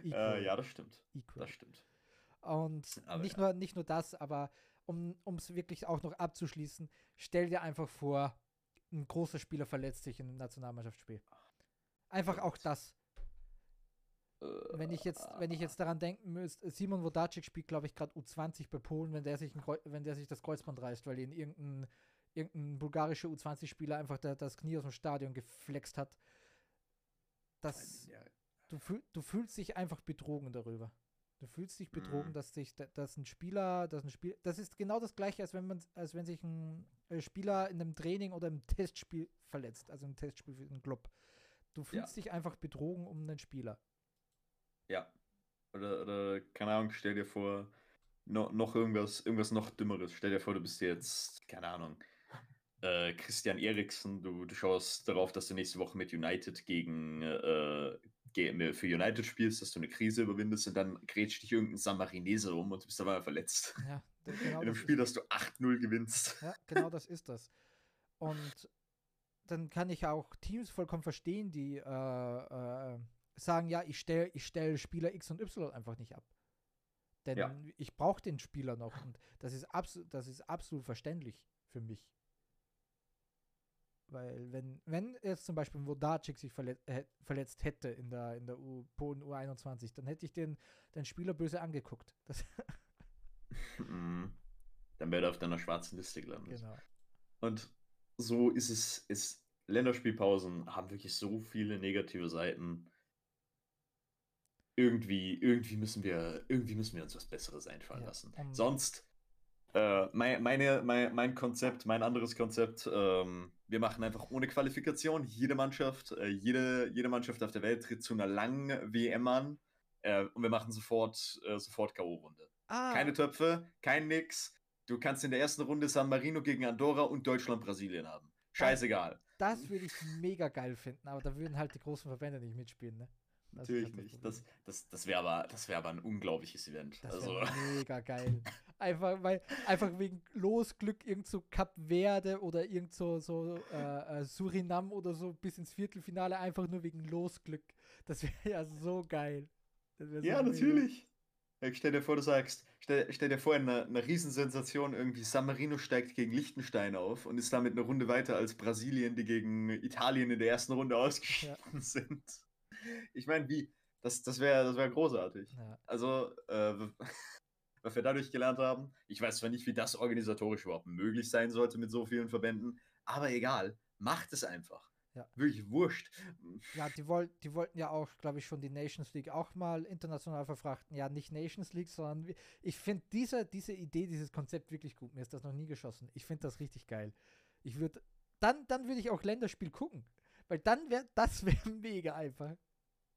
Äh, ja, das stimmt. Equal. Das stimmt. Und aber nicht, ja. nur, nicht nur das, aber um es wirklich auch noch abzuschließen, stell dir einfach vor, ein großer Spieler verletzt sich in einem Nationalmannschaftsspiel. Einfach auch das. Wenn ich jetzt, wenn ich jetzt daran denken müsste, Simon Wodacek spielt, glaube ich, gerade U20 bei Polen, wenn der sich ein wenn der sich das Kreuzband reißt, weil ihn irgendein, irgendein bulgarischer U20-Spieler einfach da, das Knie aus dem Stadion geflext hat. Das, du, fühl, du fühlst dich einfach betrogen darüber. Du fühlst dich betrogen, Mhm. dass sich da- dass ein Spieler, dass ein Spiel, das ist genau das gleiche, als wenn man, als wenn sich ein äh, Spieler in einem Training oder im Testspiel verletzt, also im Testspiel für einen Club. Du fühlst dich einfach betrogen um einen Spieler. Ja. Oder, oder, keine Ahnung, stell dir vor, no, noch irgendwas, irgendwas noch Dümmeres. Stell dir vor, du bist jetzt, keine Ahnung, äh, Christian Eriksen, du, du schaust darauf, dass du nächste Woche mit United gegen, äh, für United spielst, dass du eine Krise überwindest und dann grätscht dich irgendein Samarinese um und du bist dabei verletzt. Ja, genau In einem Spiel, dass du 8-0 gewinnst. ja, genau das ist das. Und dann kann ich auch Teams vollkommen verstehen, die äh, äh, sagen, ja, ich stelle ich stell Spieler X und Y einfach nicht ab. Denn Ja. ich brauche den Spieler noch und das ist, absolut, das ist absolut verständlich für mich. Weil wenn, wenn jetzt zum Beispiel Wodacek sich verlet äh, verletzt hätte in der, in der U Polen U21, dann hätte ich den, den Spieler böse angeguckt. Mhm. Dann wäre er auf deiner schwarzen Liste gelandet. genau. Und so ist es, ist, Länderspielpausen haben wirklich so viele negative Seiten. Irgendwie, irgendwie müssen wir, irgendwie müssen wir uns was Besseres einfallen Ja, lassen. um- Sonst, äh, mein, meine, mein, mein Konzept, mein anderes Konzept, ähm, wir machen einfach ohne Qualifikation. Jede Mannschaft, äh, jede, jede Mannschaft auf der Welt tritt zu einer langen WM an. Äh, und wir machen sofort, äh, sofort K.O.-Runde. Ah, Keine Töpfe, kein Nix. Du kannst in der ersten Runde San Marino gegen Andorra und Deutschland Brasilien haben. Scheißegal. das würde ich mega geil finden, aber da würden halt die großen Verbände nicht mitspielen, ne? Das Natürlich halt das nicht. Das, das, das wäre aber, das wär aber ein unglaubliches Event. Das also, wäre mega geil. Einfach, weil, einfach wegen Losglück irgend so Kap Verde oder irgend so, so äh, äh, Surinam oder so bis ins Viertelfinale, einfach nur wegen Losglück. Das wäre ja so geil. So ja, mega. natürlich. Ja, Stell dir vor, du sagst, stell, stell dir vor, eine, eine Riesensensation, irgendwie San Marino steigt gegen Liechtenstein auf und ist damit eine Runde weiter als Brasilien, die gegen Italien in der ersten Runde ausgeschieden sind. Ich meine, wie? Das, das wäre das wär großartig. Ja, Also, äh, was wir dadurch gelernt haben, ich weiß zwar nicht, wie das organisatorisch überhaupt möglich sein sollte mit so vielen Verbänden, aber egal, macht es einfach. Ja. Wirklich wurscht. ja die, woll die wollten ja auch, glaube ich, schon die Nations League auch mal international verfrachten. Ja, nicht Nations League, sondern ich finde diese, diese Idee, dieses Konzept wirklich gut. Mir ist das noch nie geschossen. Ich finde das richtig geil. Ich würde, dann, dann würde ich auch Länderspiel gucken. Weil dann wäre, das wäre mega einfach.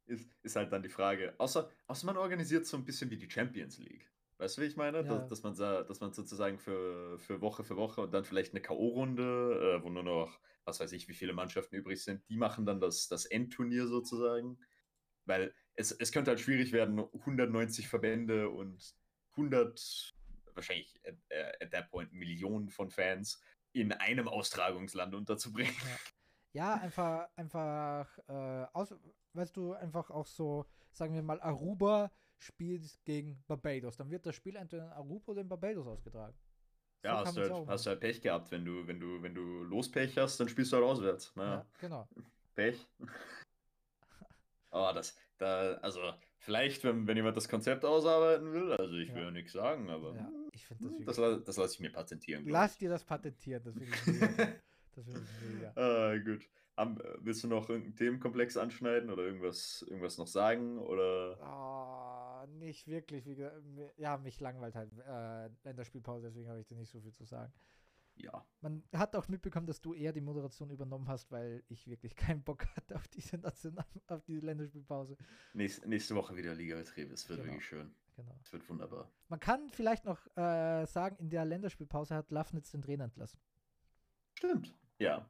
Ist, ist halt dann die Frage. Außer, außer man organisiert so ein bisschen wie die Champions League. Weißt du, wie ich meine? Ja. Dass, dass, man, dass man sozusagen für, für Woche für Woche und dann vielleicht eine K.O.-Runde, äh, wo nur noch, was weiß ich, wie viele Mannschaften übrig sind, die machen dann das, das Endturnier sozusagen. Weil es, es könnte halt schwierig werden, 190 Verbände und 100, wahrscheinlich at, äh, at that point Millionen von Fans in einem Austragungsland unterzubringen. Ja, einfach, einfach, äh, aus, weißt du, einfach auch so, sagen wir mal, Aruba spielt gegen Barbados. Dann wird das Spiel entweder in Aruba oder in Barbados ausgetragen. So Ja, hast du, halt, hast du halt Pech gehabt, wenn du, wenn du, wenn du Lospech hast, dann spielst du halt auswärts. Naja, Ja, genau. Pech. Aber das, da, also, vielleicht, wenn, wenn jemand das Konzept ausarbeiten will, also ich will Ja. ja nichts sagen, aber Ja, hm, ich das hm, wirklich. das, la- das lasse ich mir patentieren. Lass dir das patentieren, das finde ich das finde ich mega. ich. Ah, gut. Äh, willst du noch irgendeinen Themenkomplex anschneiden oder irgendwas, irgendwas noch sagen? Oder Oh, nicht wirklich. Wie, gesagt, ja, mich langweilt halt äh, Länderspielpause, deswegen habe ich dir nicht so viel zu sagen. ja. Man hat auch mitbekommen, dass du eher die Moderation übernommen hast, weil ich wirklich keinen Bock hatte auf diese National auf diese Länderspielpause. Nächste, nächste Woche wieder Liga-Betrieb. Es wird Genau. wirklich schön. Genau. Es wird wunderbar. Man kann vielleicht noch äh, sagen, in der Länderspielpause hat Lafnitz den Trainer entlassen. Stimmt. Ja.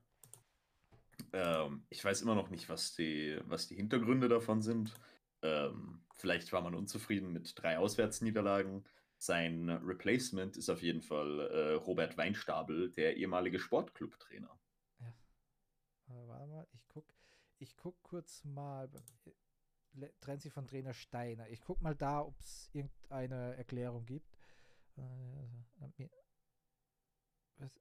Ähm, ich weiß immer noch nicht, was die, was die Hintergründe davon sind. Ähm, vielleicht war man unzufrieden mit drei Auswärtsniederlagen. Sein Replacement ist auf jeden Fall äh, Robert Weinstabel, der ehemalige Sportclub-Trainer. Äh, warte mal, ich guck, ich guck kurz mal. äh, Trennt sich von Trainer Steiner. Ich guck mal da, ob es irgendeine Erklärung gibt. Äh, was?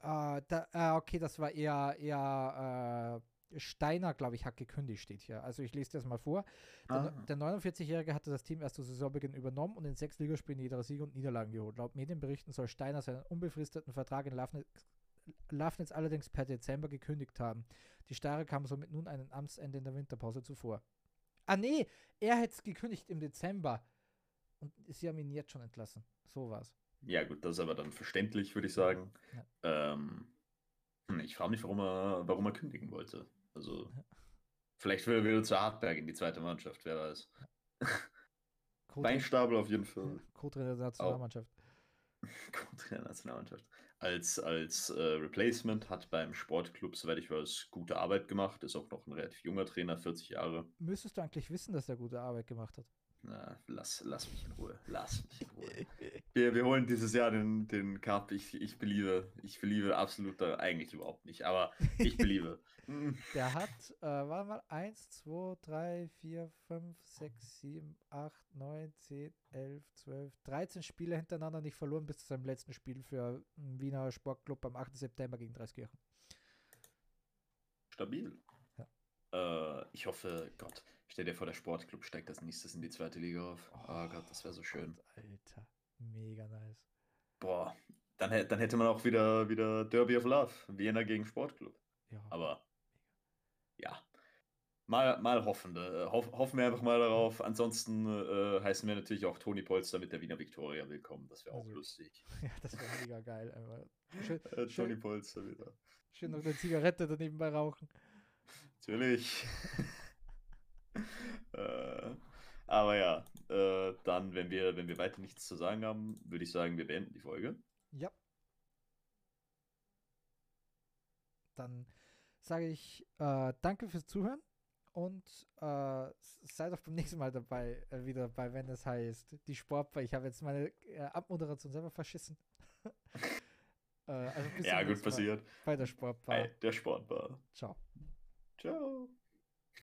Ah, da, ah, okay, das war eher, eher Steiner, glaube ich, hat gekündigt, steht hier. Also ich lese das mal vor. Der, Ah. der 49-Jährige hatte das Team erst zu Saisonbeginn übernommen und in sechs Ligaspielen jeder Siege und Niederlagen geholt. Laut Medienberichten soll Steiner seinen unbefristeten Vertrag in Lafnitz, Lafnitz allerdings per Dezember gekündigt haben. Die Stare kam somit nun einem Amtsende in der Winterpause zuvor. Ah nee, er hätte es gekündigt im Dezember. Und sie haben ihn jetzt schon entlassen. So war's. Ja, gut, das ist aber dann verständlich, würde ich sagen. Ähm, hm, ich frage mich, warum er, warum er kündigen wollte. Also, Ja. vielleicht will er wieder zu Hartberg in die zweite Mannschaft, wer weiß. Weinstapel auf jeden Fall. Co-Trainer der Nationalmannschaft. Co-Trainer der Nationalmannschaft. Als, als äh, Replacement hat beim Sportclub, soweit ich weiß, gute Arbeit gemacht. Ist auch noch ein relativ junger Trainer, 40 Jahre. Müsstest du eigentlich wissen, dass er gute Arbeit gemacht hat? Na, lass, lass mich in Ruhe. Lass mich in Ruhe. Wir, wir holen dieses Jahr den, den Cup. Ich, ich beliebe. Ich beliebe absolut da eigentlich überhaupt nicht. Aber ich beliebe. Mm, Der hat, äh, warte mal, 1, 2, 3, 4, 5, 6, 7, 8, 9, 10, 11, 12, 13 Spiele hintereinander nicht verloren bis zu seinem letzten Spiel für den Wiener Sportclub am 8. September gegen Dreiskirchen. Stabil. Äh, ich hoffe, Gott, stell dir vor, der Sportclub steigt als nächstes in die zweite Liga auf. Oh, Gott, das wäre so schön. Gott, Alter, mega nice. Boah, dann, dann hätte man auch wieder, wieder Derby of Love. Vienna gegen Sportclub. Ja, Aber ja, mal, mal hoffen. Äh, hoff, hoffen wir einfach mal darauf. Ansonsten äh, heißen wir natürlich auch Toni Polster mit der Wiener Viktoria willkommen. Das wäre auch Also- lustig. ja das wäre mega geil. Einfach. Schön, Äh, Toni schön, Polster wieder. schön noch eine Zigarette daneben bei rauchen. Natürlich. äh, aber ja, äh, dann, wenn wir, wenn wir weiter nichts zu sagen haben, würde ich sagen, wir beenden die Folge. Ja. Dann sage ich äh, danke fürs Zuhören und äh, seid auch beim nächsten Mal dabei, äh, wieder dabei, wenn es heißt, die Sportbar. Ich habe jetzt meine äh, Abmoderation selber verschissen. äh, also Ja, gut passiert. Bei der Sportbar. Bei der Sportbar. Ciao. Ciao.